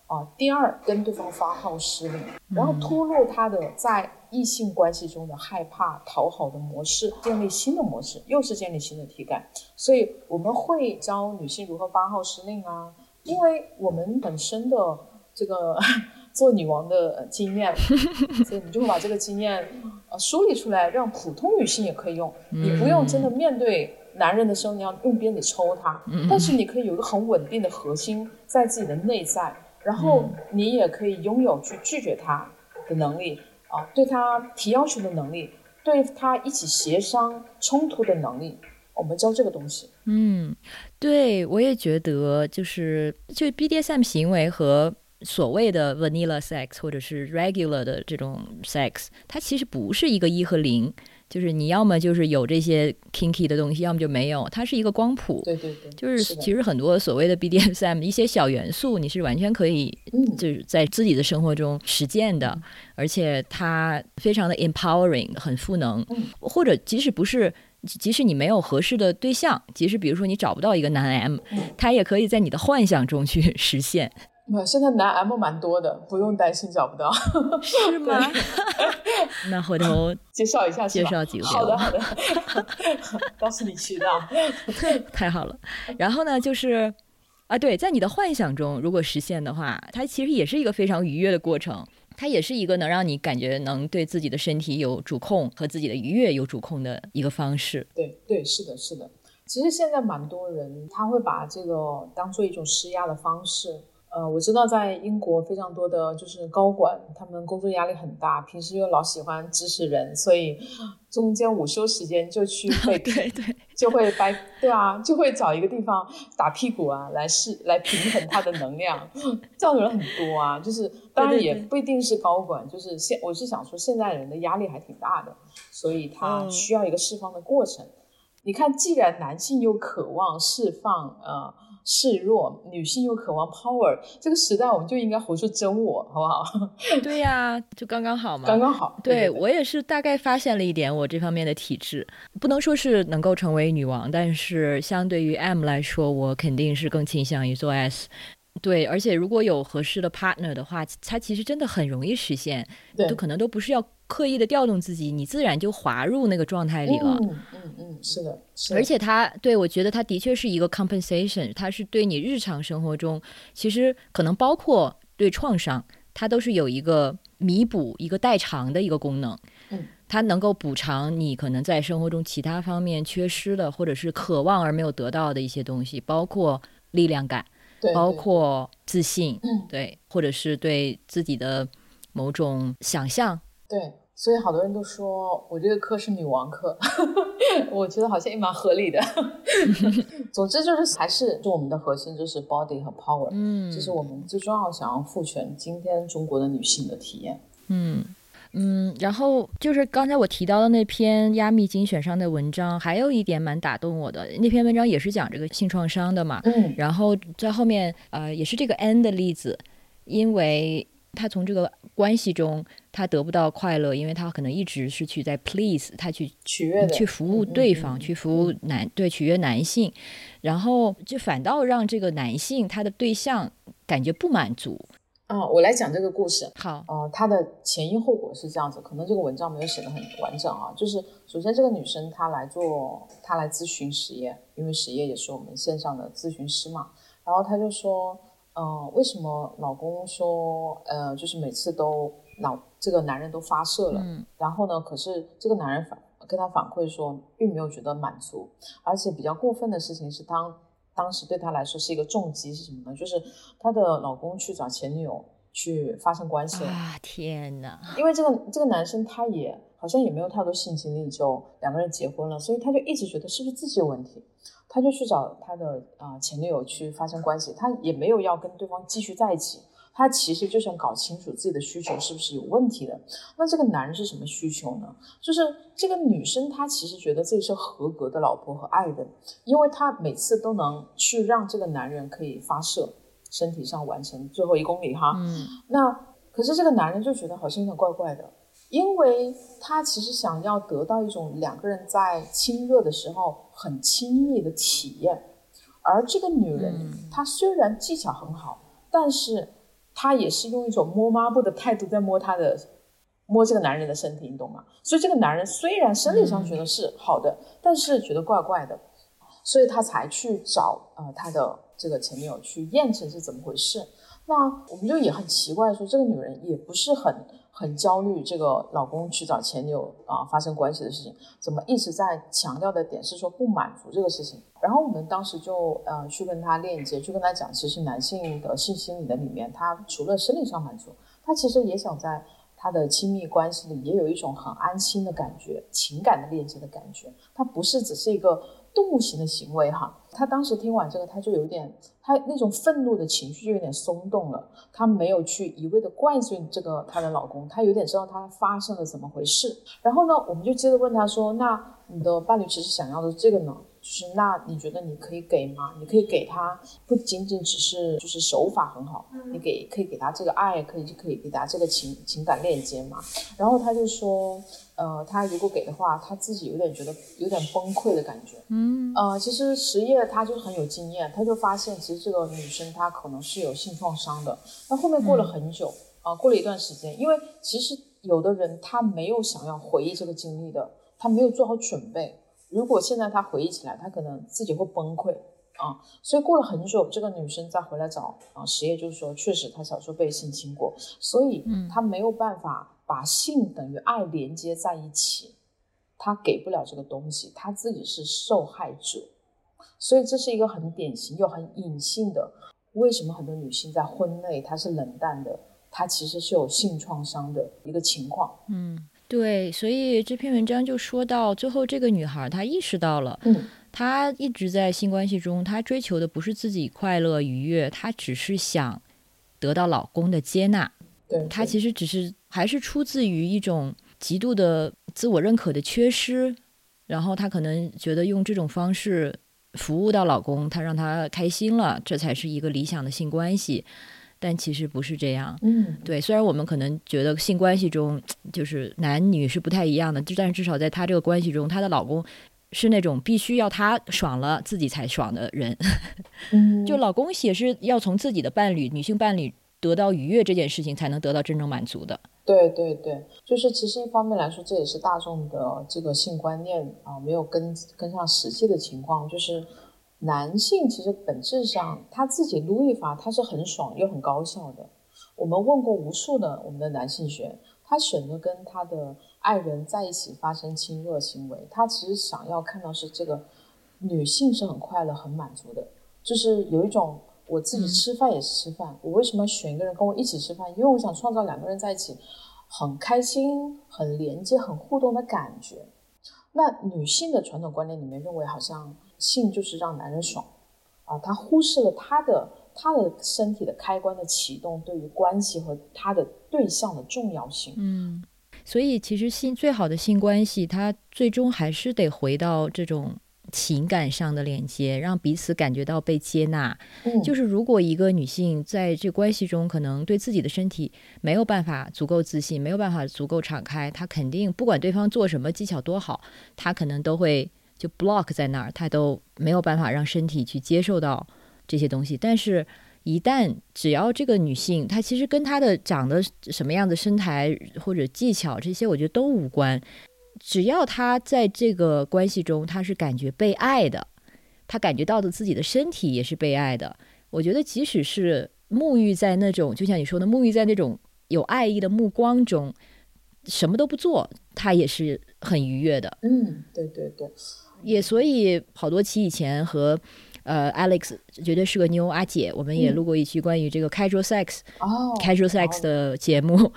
啊，第二，跟对方发号施令，然后突露他的在异性关系中的害怕、讨好的模式，建立新的模式，又是建立新的体感。所以我们会教女性如何发号施令啊，因为我们本身的这个。做女王的经验，所以你就会把这个经验呃梳理出来，让普通女性也可以用。你不用真的面对男人的时候，你要用鞭子抽他，但是你可以有一个很稳定的核心在自己的内在，然后你也可以拥有去拒绝他的能力啊，对他提要求的能力，对他一起协商冲突的能力。我们教这个东西。嗯，对我也觉得，就是就 BDSM 行为和。所谓的 vanilla sex 或者是 regular 的这种 sex，它其实不是一个一和零，就是你要么就是有这些 kinky 的东西，要么就没有，它是一个光谱。对对对，就是其实很多所谓的 BDSM 一些小元素，你是完全可以就是在自己的生活中实践的，而且它非常的 empowering，很赋能。或者即使不是，即使你没有合适的对象，即使比如说你找不到一个男 M，他也可以在你的幻想中去实现。现在男 M 蛮多的，不用担心找不到。是吗？那回头 介绍一下，介绍几个。好的，好的。告诉你渠道。太好了。然后呢，就是啊，对，在你的幻想中，如果实现的话，它其实也是一个非常愉悦的过程。它也是一个能让你感觉能对自己的身体有主控和自己的愉悦有主控的一个方式。对对，是的，是的。其实现在蛮多人他会把这个当做一种施压的方式。呃，我知道在英国非常多的就是高管，他们工作压力很大，平时又老喜欢指使人，所以中间午休时间就去 被对对，就会掰对啊，就会找一个地方打屁股啊，来试来平衡他的能量，这样的人很多啊。就是当然也不一定是高管，就是现我是想说，现在人的压力还挺大的，所以他需要一个释放的过程。你看，既然男性又渴望释放，呃。示弱，女性又渴望 power，这个时代我们就应该活出真我，好不好？对呀，就刚刚好嘛，刚刚好。对我也是大概发现了一点我这方面的体质，不能说是能够成为女王，但是相对于 M 来说，我肯定是更倾向于做 S。对，而且如果有合适的 partner 的话，它其实真的很容易实现，都可能都不是要。刻意的调动自己，你自然就滑入那个状态里了。嗯嗯嗯，是的。而且他对我觉得他的确是一个 compensation，他是对你日常生活中，其实可能包括对创伤，它都是有一个弥补、一个代偿的一个功能。嗯，它能够补偿你可能在生活中其他方面缺失的，或者是渴望而没有得到的一些东西，包括力量感，包括自信，嗯，对，或者是对自己的某种想象。对，所以好多人都说我这个课是女王课，我觉得好像也蛮合理的。总之就是还是就我们的核心就是 body 和 power，嗯，这是我们最重要想要赋权今天中国的女性的体验。嗯嗯，然后就是刚才我提到的那篇亚密精选上的文章，还有一点蛮打动我的，那篇文章也是讲这个性创伤的嘛，嗯，然后在后面呃也是这个 N 的例子，因为。他从这个关系中，他得不到快乐，因为他可能一直是去在 please 他去取悦去服务对方，去服务男对取悦男性，然后就反倒让这个男性他的对象感觉不满足。啊，我来讲这个故事。好，呃，他的前因后果是这样子，可能这个文章没有写的很完整啊。就是首先这个女生她来做，她来咨询实业，因为实业也是我们线上的咨询师嘛，然后她就说。嗯，为什么老公说，呃，就是每次都老这个男人都发射了，然后呢，可是这个男人反跟他反馈说，并没有觉得满足，而且比较过分的事情是，当当时对他来说是一个重击是什么呢？就是他的老公去找前女友去发生关系了啊！天哪！因为这个这个男生他也好像也没有太多性经历，就两个人结婚了，所以他就一直觉得是不是自己有问题。他就去找他的啊前女友去发生关系，他也没有要跟对方继续在一起，他其实就想搞清楚自己的需求是不是有问题的。那这个男人是什么需求呢？就是这个女生她其实觉得自己是合格的老婆和爱人，因为她每次都能去让这个男人可以发射，身体上完成最后一公里哈。嗯。那可是这个男人就觉得好像有点怪怪的。因为他其实想要得到一种两个人在亲热的时候很亲密的体验，而这个女人她虽然技巧很好，但是她也是用一种摸抹布的态度在摸她的摸这个男人的身体，你懂吗？所以这个男人虽然生理上觉得是好的，但是觉得怪怪的，所以他才去找呃他的这个前女友去验证是怎么回事。那我们就也很奇怪，说这个女人也不是很。很焦虑，这个老公去找前女友啊发生关系的事情，怎么一直在强调的点是说不满足这个事情？然后我们当时就呃去跟他链接，去跟他讲，其实男性的性心理的里面，他除了生理上满足，他其实也想在他的亲密关系里也有一种很安心的感觉，情感的链接的感觉，他不是只是一个。动物型的行为，哈，她当时听完这个，她就有点，她那种愤怒的情绪就有点松动了。她没有去一味的怪罪这个她的老公，她有点知道他发生了怎么回事。然后呢，我们就接着问她说：“那你的伴侣其实想要的这个呢？就是那你觉得你可以给吗？你可以给他，不仅仅只是就是手法很好，你给可以给他这个爱，可以就可以给他这个情情感链接嘛？”然后他就说。呃，他如果给的话，他自己有点觉得有点崩溃的感觉。嗯，呃，其实实业他就很有经验，他就发现其实这个女生她可能是有性创伤的。那后面过了很久啊，过了一段时间，因为其实有的人他没有想要回忆这个经历的，他没有做好准备。如果现在他回忆起来，他可能自己会崩溃啊。所以过了很久，这个女生再回来找啊实业，就是说确实她小时候被性侵过，所以她没有办法。把性等于爱连接在一起，他给不了这个东西，他自己是受害者，所以这是一个很典型又很隐性的为什么很多女性在婚内她是冷淡的？她其实是有性创伤的一个情况。嗯，对，所以这篇文章就说到最后，这个女孩她意识到了，嗯，她一直在性关系中，她追求的不是自己快乐愉悦，她只是想得到老公的接纳。对，她其实只是还是出自于一种极度的自我认可的缺失，然后她可能觉得用这种方式服务到老公，她让他开心了，这才是一个理想的性关系。但其实不是这样，嗯，对。虽然我们可能觉得性关系中就是男女是不太一样的，但是至少在她这个关系中，她的老公是那种必须要她爽了自己才爽的人。嗯，就老公也是要从自己的伴侣、女性伴侣得到愉悦这件事情，才能得到真正满足的。对对对，就是其实一方面来说，这也是大众的这个性观念啊，没有跟跟上实际的情况，就是。男性其实本质上他自己撸一发，他是很爽又很高效的。我们问过无数的我们的男性学，他选择跟他的爱人在一起发生亲热行为，他其实想要看到是这个女性是很快乐、很满足的，就是有一种我自己吃饭也是吃饭，我为什么要选一个人跟我一起吃饭？因为我想创造两个人在一起很开心、很连接、很互动的感觉。那女性的传统观念里面认为，好像。性就是让男人爽，啊，她忽视了她的他的身体的开关的启动对于关系和她的对象的重要性。嗯，所以其实性最好的性关系，它最终还是得回到这种情感上的连接，让彼此感觉到被接纳。嗯，就是如果一个女性在这关系中，可能对自己的身体没有办法足够自信，没有办法足够敞开，她肯定不管对方做什么技巧多好，她可能都会。就 block 在那儿，她都没有办法让身体去接受到这些东西。但是，一旦只要这个女性，她其实跟她的长得什么样的身材或者技巧这些，我觉得都无关。只要他在这个关系中，他是感觉被爱的，他感觉到的自己的身体也是被爱的。我觉得，即使是沐浴在那种，就像你说的，沐浴在那种有爱意的目光中，什么都不做，他也是很愉悦的。嗯，对对对。也所以好多期以前和呃 Alex 绝对是个妞阿姐，我们也录过一期关于这个 casual sex 哦 casual sex 的节目。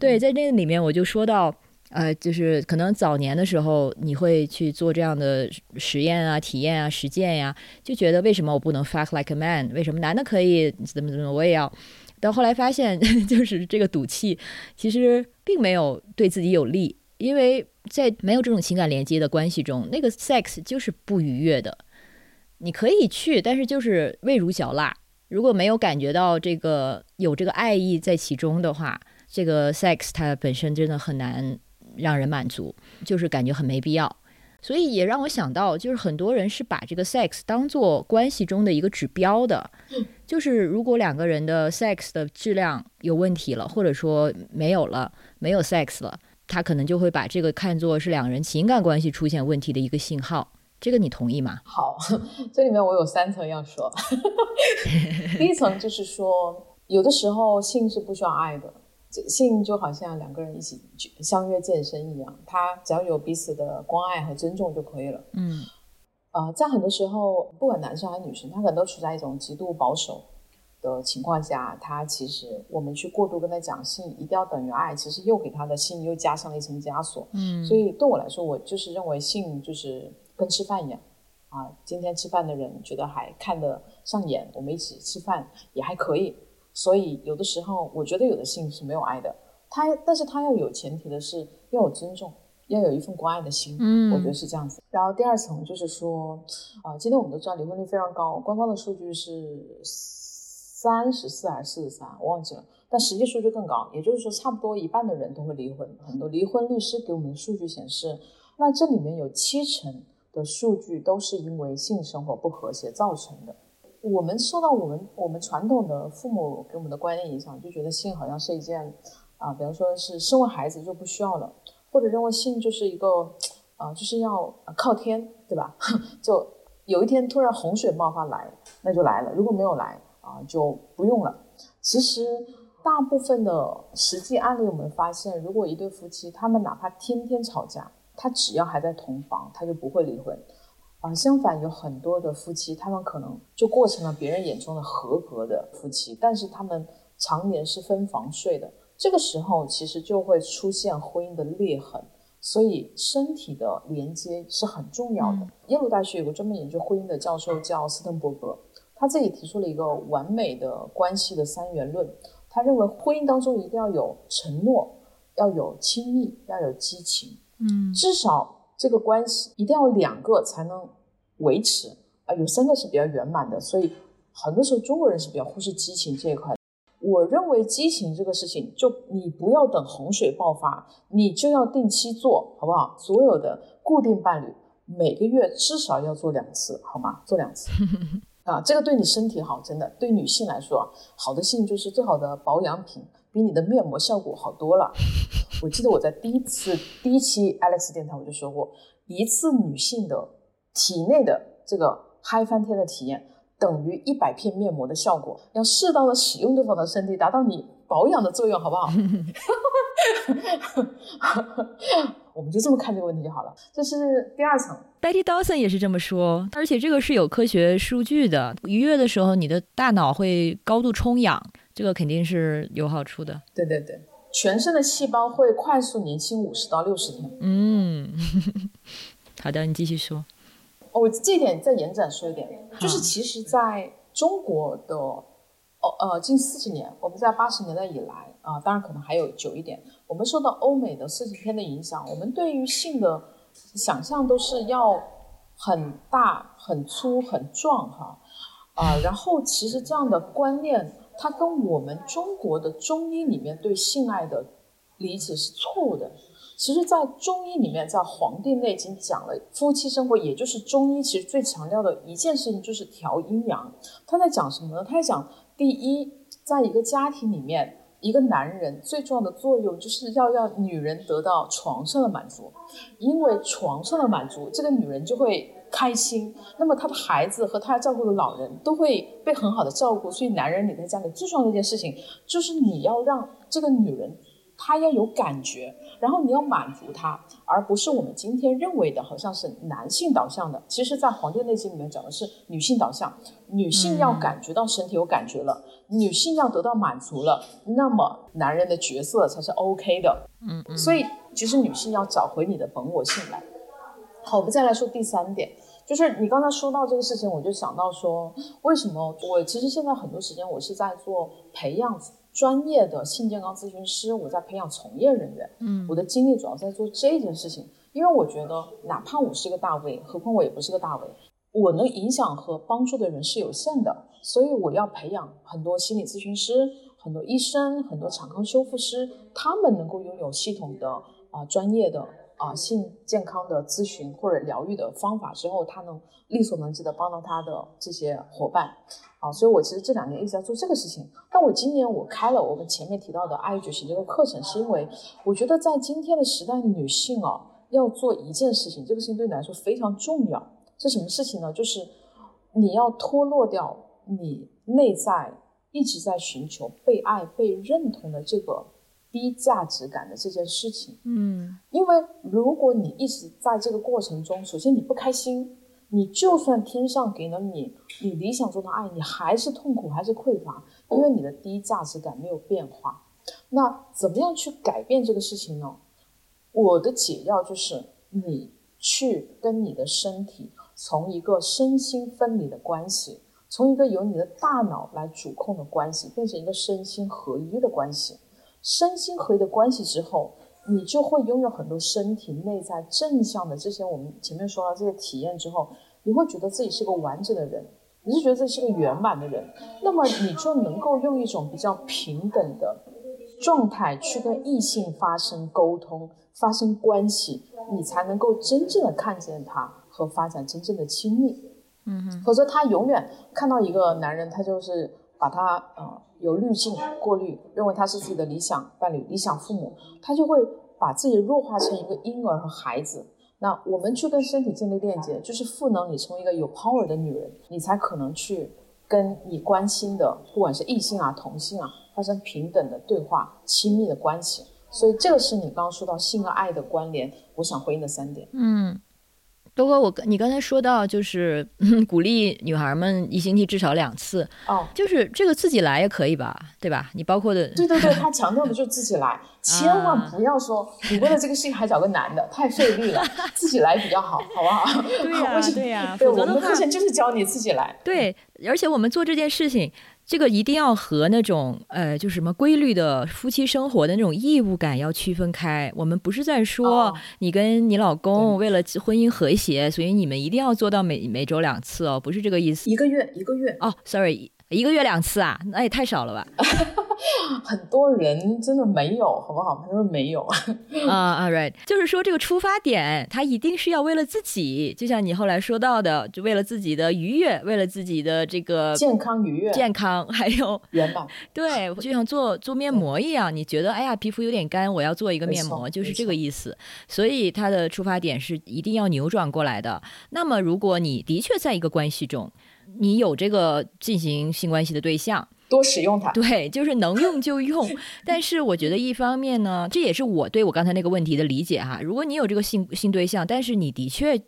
对，在那个里面我就说到，呃，就是可能早年的时候你会去做这样的实验啊、体验啊、实践呀，就觉得为什么我不能 fuck like a man？为什么男的可以怎么怎么我也要？到后来发现，就是这个赌气其实并没有对自己有利。因为在没有这种情感连接的关系中，那个 sex 就是不愉悦的。你可以去，但是就是味如嚼蜡。如果没有感觉到这个有这个爱意在其中的话，这个 sex 它本身真的很难让人满足，就是感觉很没必要。所以也让我想到，就是很多人是把这个 sex 当做关系中的一个指标的。就是如果两个人的 sex 的质量有问题了，或者说没有了，没有 sex 了。他可能就会把这个看作是两人情感关系出现问题的一个信号，这个你同意吗？好，这里面我有三层要说。第一层就是说，有的时候性是不需要爱的，性就好像两个人一起相约健身一样，他只要有彼此的关爱和尊重就可以了。嗯，呃，在很多时候，不管男生还是女生，他可能都处在一种极度保守。的情况下，他其实我们去过度跟他讲性一定要等于爱，其实又给他的性又加上了一层枷锁。嗯，所以对我来说，我就是认为性就是跟吃饭一样啊。今天吃饭的人觉得还看得上眼，我们一起吃饭也还可以。所以有的时候，我觉得有的性是没有爱的，他但是他要有前提的是要有尊重，要有一份关爱的心。嗯，我觉得是这样子。然后第二层就是说，啊，今天我们都知道离婚率非常高，官方的数据是。三十四还是四十三，我忘记了，但实际数据更高，也就是说，差不多一半的人都会离婚。很多离婚律师给我们的数据显示，那这里面有七成的数据都是因为性生活不和谐造成的。我们受到我们我们传统的父母给我们的观念影响，就觉得性好像是一件啊，比方说是生完孩子就不需要了，或者认为性就是一个啊，就是要靠天，对吧？就有一天突然洪水爆发来，那就来了，如果没有来。啊，就不用了。其实，大部分的实际案例，我们发现，如果一对夫妻他们哪怕天天吵架，他只要还在同房，他就不会离婚。啊，相反有很多的夫妻，他们可能就过成了别人眼中的合格的夫妻，但是他们常年是分房睡的，这个时候其实就会出现婚姻的裂痕。所以身体的连接是很重要的。耶鲁大学有个专门研究婚姻的教授叫斯滕伯格，他自己提出了一个完美的关系的三元论。他认为婚姻当中一定要有承诺，要有亲密，要有激情。嗯，至少这个关系一定要两个才能维持啊，有三个是比较圆满的。所以很多时候中国人是比较忽视激情这一块。我认为激情这个事情，就你不要等洪水爆发，你就要定期做好不好？所有的固定伴侣每个月至少要做两次，好吗？做两次 啊，这个对你身体好，真的。对女性来说，好的性就是最好的保养品，比你的面膜效果好多了。我记得我在第一次第一期 Alex 电台我就说过，一次女性的体内的这个嗨翻天的体验。等于一百片面膜的效果，要适当的使用对方的身体，达到你保养的作用，好不好？我们就这么看这个问题就好了。这是第二层。Betty Dawson 也是这么说，而且这个是有科学数据的。愉悦的时候，你的大脑会高度充氧，这个肯定是有好处的。对对对，全身的细胞会快速年轻五十到六十天。嗯，好的，你继续说。我这一点再延展说一点，就是其实在中国的哦呃近四十年，我们在八十年代以来啊，当然可能还有久一点，我们受到欧美的色情片的影响，我们对于性的想象都是要很大、很粗、很壮哈啊，然后其实这样的观念，它跟我们中国的中医里面对性爱的理解是错误的。其实，在中医里面，在《黄帝内经》讲了夫妻生活，也就是中医其实最强调的一件事情，就是调阴阳。他在讲什么呢？他在讲，第一，在一个家庭里面，一个男人最重要的作用就是要让女人得到床上的满足，因为床上的满足，这个女人就会开心，那么他的孩子和他要照顾的老人都会被很好的照顾。所以，男人你在家里最重要的一件事情，就是你要让这个女人。她要有感觉，然后你要满足她，而不是我们今天认为的，好像是男性导向的。其实，在《黄帝内经》里面讲的是女性导向，女性要感觉到身体有感觉了，女性要得到满足了，那么男人的角色才是 OK 的。嗯嗯。所以，其实女性要找回你的本我性来。好，我们再来说第三点，就是你刚才说到这个事情，我就想到说，为什么我其实现在很多时间我是在做培养。专业的性健康咨询师，我在培养从业人员，嗯，我的精力主要在做这件事情，因为我觉得，哪怕我是个大 V，何况我也不是个大 V，我能影响和帮助的人是有限的，所以我要培养很多心理咨询师、很多医生、很多产康修复师，他们能够拥有系统的啊专业的。啊，性健康的咨询或者疗愈的方法之后，他能力所能及的帮到他的这些伙伴，啊，所以我其实这两年一直在做这个事情。但我今年我开了我们前面提到的爱与觉醒这个课程，是因为我觉得在今天的时代，女性啊要做一件事情，这个事情对你来说非常重要。是什么事情呢？就是你要脱落掉你内在一直在寻求被爱、被认同的这个。低价值感的这件事情，嗯，因为如果你一直在这个过程中，首先你不开心，你就算天上给了你你理想中的爱，你还是痛苦，还是匮乏，因为你的低价值感没有变化。那怎么样去改变这个事情呢？我的解药就是你去跟你的身体从一个身心分离的关系，从一个由你的大脑来主控的关系，变成一个身心合一的关系。身心合一的关系之后，你就会拥有很多身体内在正向的这些我们前面说到这些体验之后，你会觉得自己是个完整的人，你是觉得自己是个圆满的人，那么你就能够用一种比较平等的状态去跟异性发生沟通、发生关系，你才能够真正的看见他和发展真正的亲密。嗯哼，否则他永远看到一个男人，他就是把他呃。有滤镜过滤，认为他是自己的理想伴侣、理想父母，他就会把自己弱化成一个婴儿和孩子。那我们去跟身体建立链接，就是赋能你成为一个有 power 的女人，你才可能去跟你关心的，不管是异性啊、同性啊，发生平等的对话、亲密的关系。所以这个是你刚刚说到性和爱的关联，我想回应的三点。嗯。不过我你刚才说到就是 鼓励女孩们一星期至少两次，哦，就是这个自己来也可以吧，对吧？你包括的，对对对，他强调的 就是自己来，千万不要说你为了这个事情还找个男的，太费力了，自己来比较好，好不好？对呀，对呀，对，我们的课程就是教你自己来。对，而且我们做这件事情。这个一定要和那种呃，就什么规律的夫妻生活的那种义务感要区分开。我们不是在说你跟你老公为了婚姻和谐，所以你们一定要做到每每周两次哦，不是这个意思。一个月一个月哦，sorry。一个月两次啊，那也太少了吧？很多人真的没有，好不好？他说没有 啊啊，right，就是说这个出发点，他一定是要为了自己，就像你后来说到的，就为了自己的愉悦，为了自己的这个健康愉悦、健康 还有圆满。对，就像做做面膜一样，你觉得哎呀皮肤有点干，我要做一个面膜，就是这个意思。所以他的出发点是一定要扭转过来的。那么如果你的确在一个关系中，你有这个进行性关系的对象，多使用它。对，就是能用就用。但是我觉得一方面呢，这也是我对我刚才那个问题的理解哈。如果你有这个性性对象，但是你的确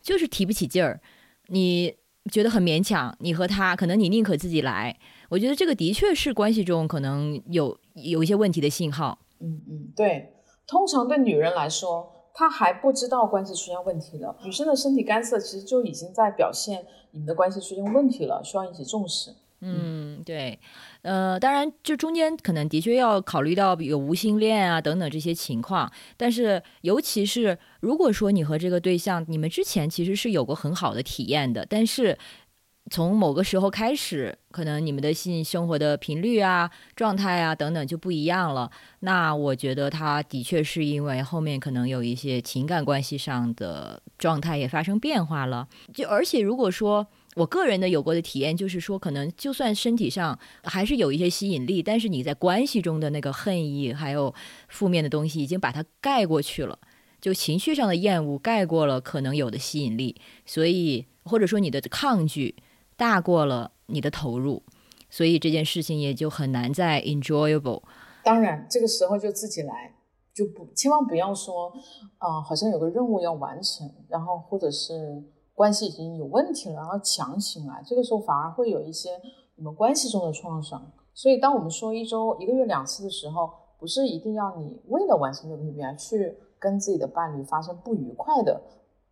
就是提不起劲儿，你觉得很勉强，你和他可能你宁可自己来。我觉得这个的确是关系中可能有有一些问题的信号。嗯嗯，对。通常对女人来说。他还不知道关系出现问题了，女生的身体干涩其实就已经在表现你们的关系出现问题了，需要引起重视。嗯，对，呃，当然这中间可能的确要考虑到有无性恋啊等等这些情况，但是尤其是如果说你和这个对象你们之前其实是有过很好的体验的，但是。从某个时候开始，可能你们的性生活的频率啊、状态啊等等就不一样了。那我觉得他的确是因为后面可能有一些情感关系上的状态也发生变化了。就而且如果说我个人的有过的体验，就是说可能就算身体上还是有一些吸引力，但是你在关系中的那个恨意还有负面的东西已经把它盖过去了，就情绪上的厌恶盖过了可能有的吸引力，所以或者说你的抗拒。大过了你的投入，所以这件事情也就很难再 enjoyable。当然，这个时候就自己来，就不千万不要说，啊，好像有个任务要完成，然后或者是关系已经有问题了，然后强行来，这个时候反而会有一些你们关系中的创伤。所以，当我们说一周一个月两次的时候，不是一定要你为了完成这个 KPI 去跟自己的伴侣发生不愉快的、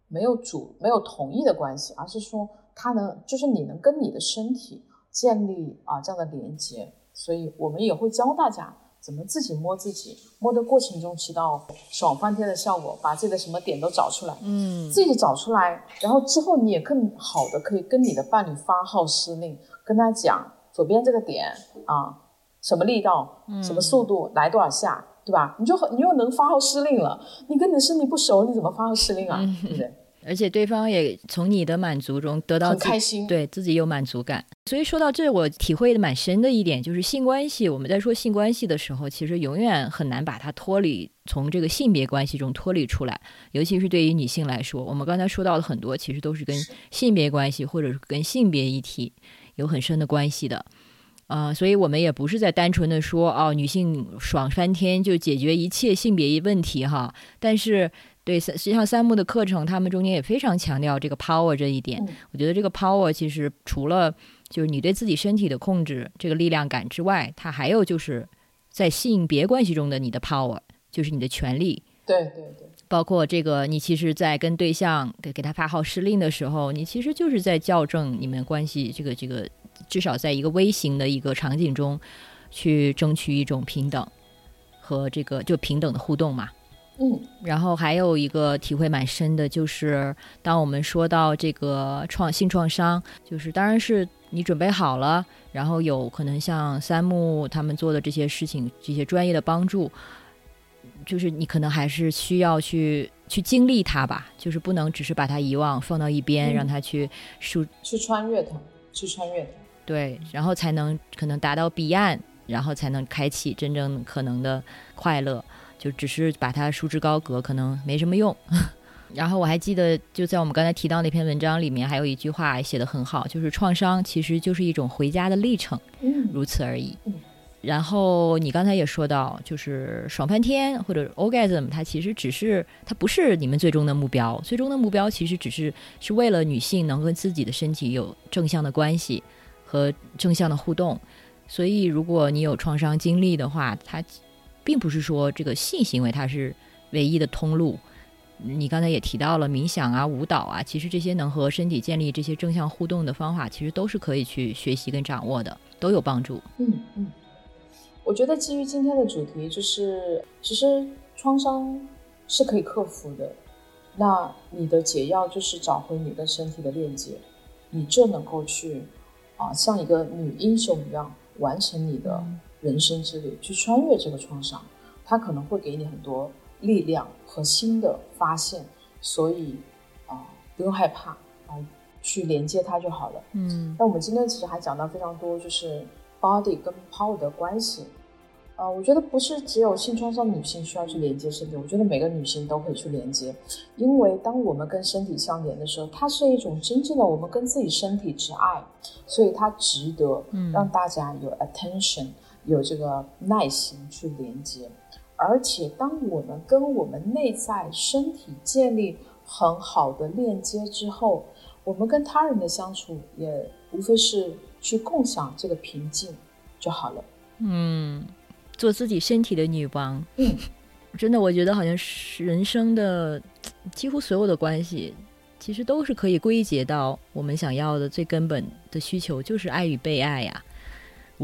没有主、没有同意的关系，而是说。它能就是你能跟你的身体建立啊这样的连接，所以我们也会教大家怎么自己摸自己，摸的过程中起到爽翻天的效果，把自己的什么点都找出来，嗯，自己找出来，然后之后你也更好的可以跟你的伴侣发号施令，跟他讲左边这个点啊，什么力道，什么速度，来多少下，对吧？你就你又能发号施令了，你跟你的身体不熟，你怎么发号施令啊？对不对？而且对方也从你的满足中得到开心，对自己有满足感。所以说到这，我体会的蛮深的一点就是性关系。我们在说性关系的时候，其实永远很难把它脱离从这个性别关系中脱离出来。尤其是对于女性来说，我们刚才说到的很多，其实都是跟性别关系或者是跟性别议题有很深的关系的。啊，所以我们也不是在单纯的说哦，女性爽翻天就解决一切性别问题哈。但是。对，实际上三木的课程，他们中间也非常强调这个 power 这一点。我觉得这个 power 其实除了就是你对自己身体的控制这个力量感之外，它还有就是在性别关系中的你的 power，就是你的权利。对对对。包括这个，你其实，在跟对象给给他发号施令的时候，你其实就是在校正你们关系这个这个，至少在一个微型的一个场景中，去争取一种平等和这个就平等的互动嘛。嗯，然后还有一个体会蛮深的，就是当我们说到这个创性创伤，就是当然是你准备好了，然后有可能像三木他们做的这些事情，这些专业的帮助，就是你可能还是需要去去经历它吧，就是不能只是把它遗忘放到一边，让它去输去穿越它，去穿越它，对，然后才能可能达到彼岸，然后才能开启真正可能的快乐。就只是把它束之高阁，可能没什么用。然后我还记得，就在我们刚才提到那篇文章里面，还有一句话写得很好，就是创伤其实就是一种回家的历程，如此而已。然后你刚才也说到，就是爽翻天或者 orgasm，它其实只是它不是你们最终的目标，最终的目标其实只是是为了女性能跟自己的身体有正向的关系和正向的互动。所以，如果你有创伤经历的话，它并不是说这个性行为它是唯一的通路。你刚才也提到了冥想啊、舞蹈啊，其实这些能和身体建立这些正向互动的方法，其实都是可以去学习跟掌握的，都有帮助。嗯嗯，我觉得基于今天的主题，就是其实创伤是可以克服的。那你的解药就是找回你跟身体的链接，你就能够去啊，像一个女英雄一样。完成你的人生之旅，去穿越这个创伤，它可能会给你很多力量和新的发现，所以啊，不用害怕啊，去连接它就好了。嗯，那我们今天其实还讲到非常多，就是 body 跟 power 的关系。呃，我觉得不是只有性创伤女性需要去连接身体，我觉得每个女性都可以去连接，因为当我们跟身体相连的时候，它是一种真正的我们跟自己身体之爱，所以它值得让大家有 attention，有这个耐心去连接。而且当我们跟我们内在身体建立很好的链接之后，我们跟他人的相处也无非是去共享这个平静就好了。嗯。做自己身体的女王，嗯，真的，我觉得好像是人生的几乎所有的关系，其实都是可以归结到我们想要的最根本的需求，就是爱与被爱呀。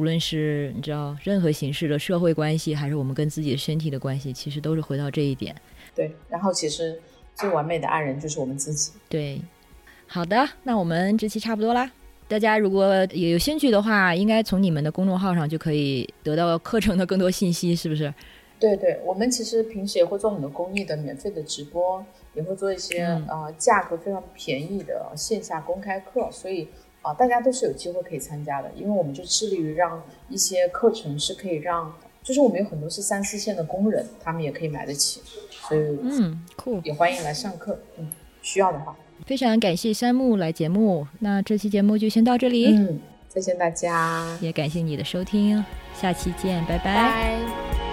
无论是你知道任何形式的社会关系，还是我们跟自己的身体的关系，其实都是回到这一点。对，然后其实最完美的爱人就是我们自己。对，好的，那我们这期差不多啦。大家如果也有兴趣的话，应该从你们的公众号上就可以得到课程的更多信息，是不是？对对，我们其实平时也会做很多公益的、免费的直播，也会做一些呃价格非常便宜的线下公开课，所以啊，大家都是有机会可以参加的。因为我们就致力于让一些课程是可以让，就是我们有很多是三四线的工人，他们也可以买得起，所以嗯，酷，也欢迎来上课，嗯，需要的话。非常感谢山木来节目，那这期节目就先到这里。嗯，再见大家，也感谢你的收听，下期见，拜拜。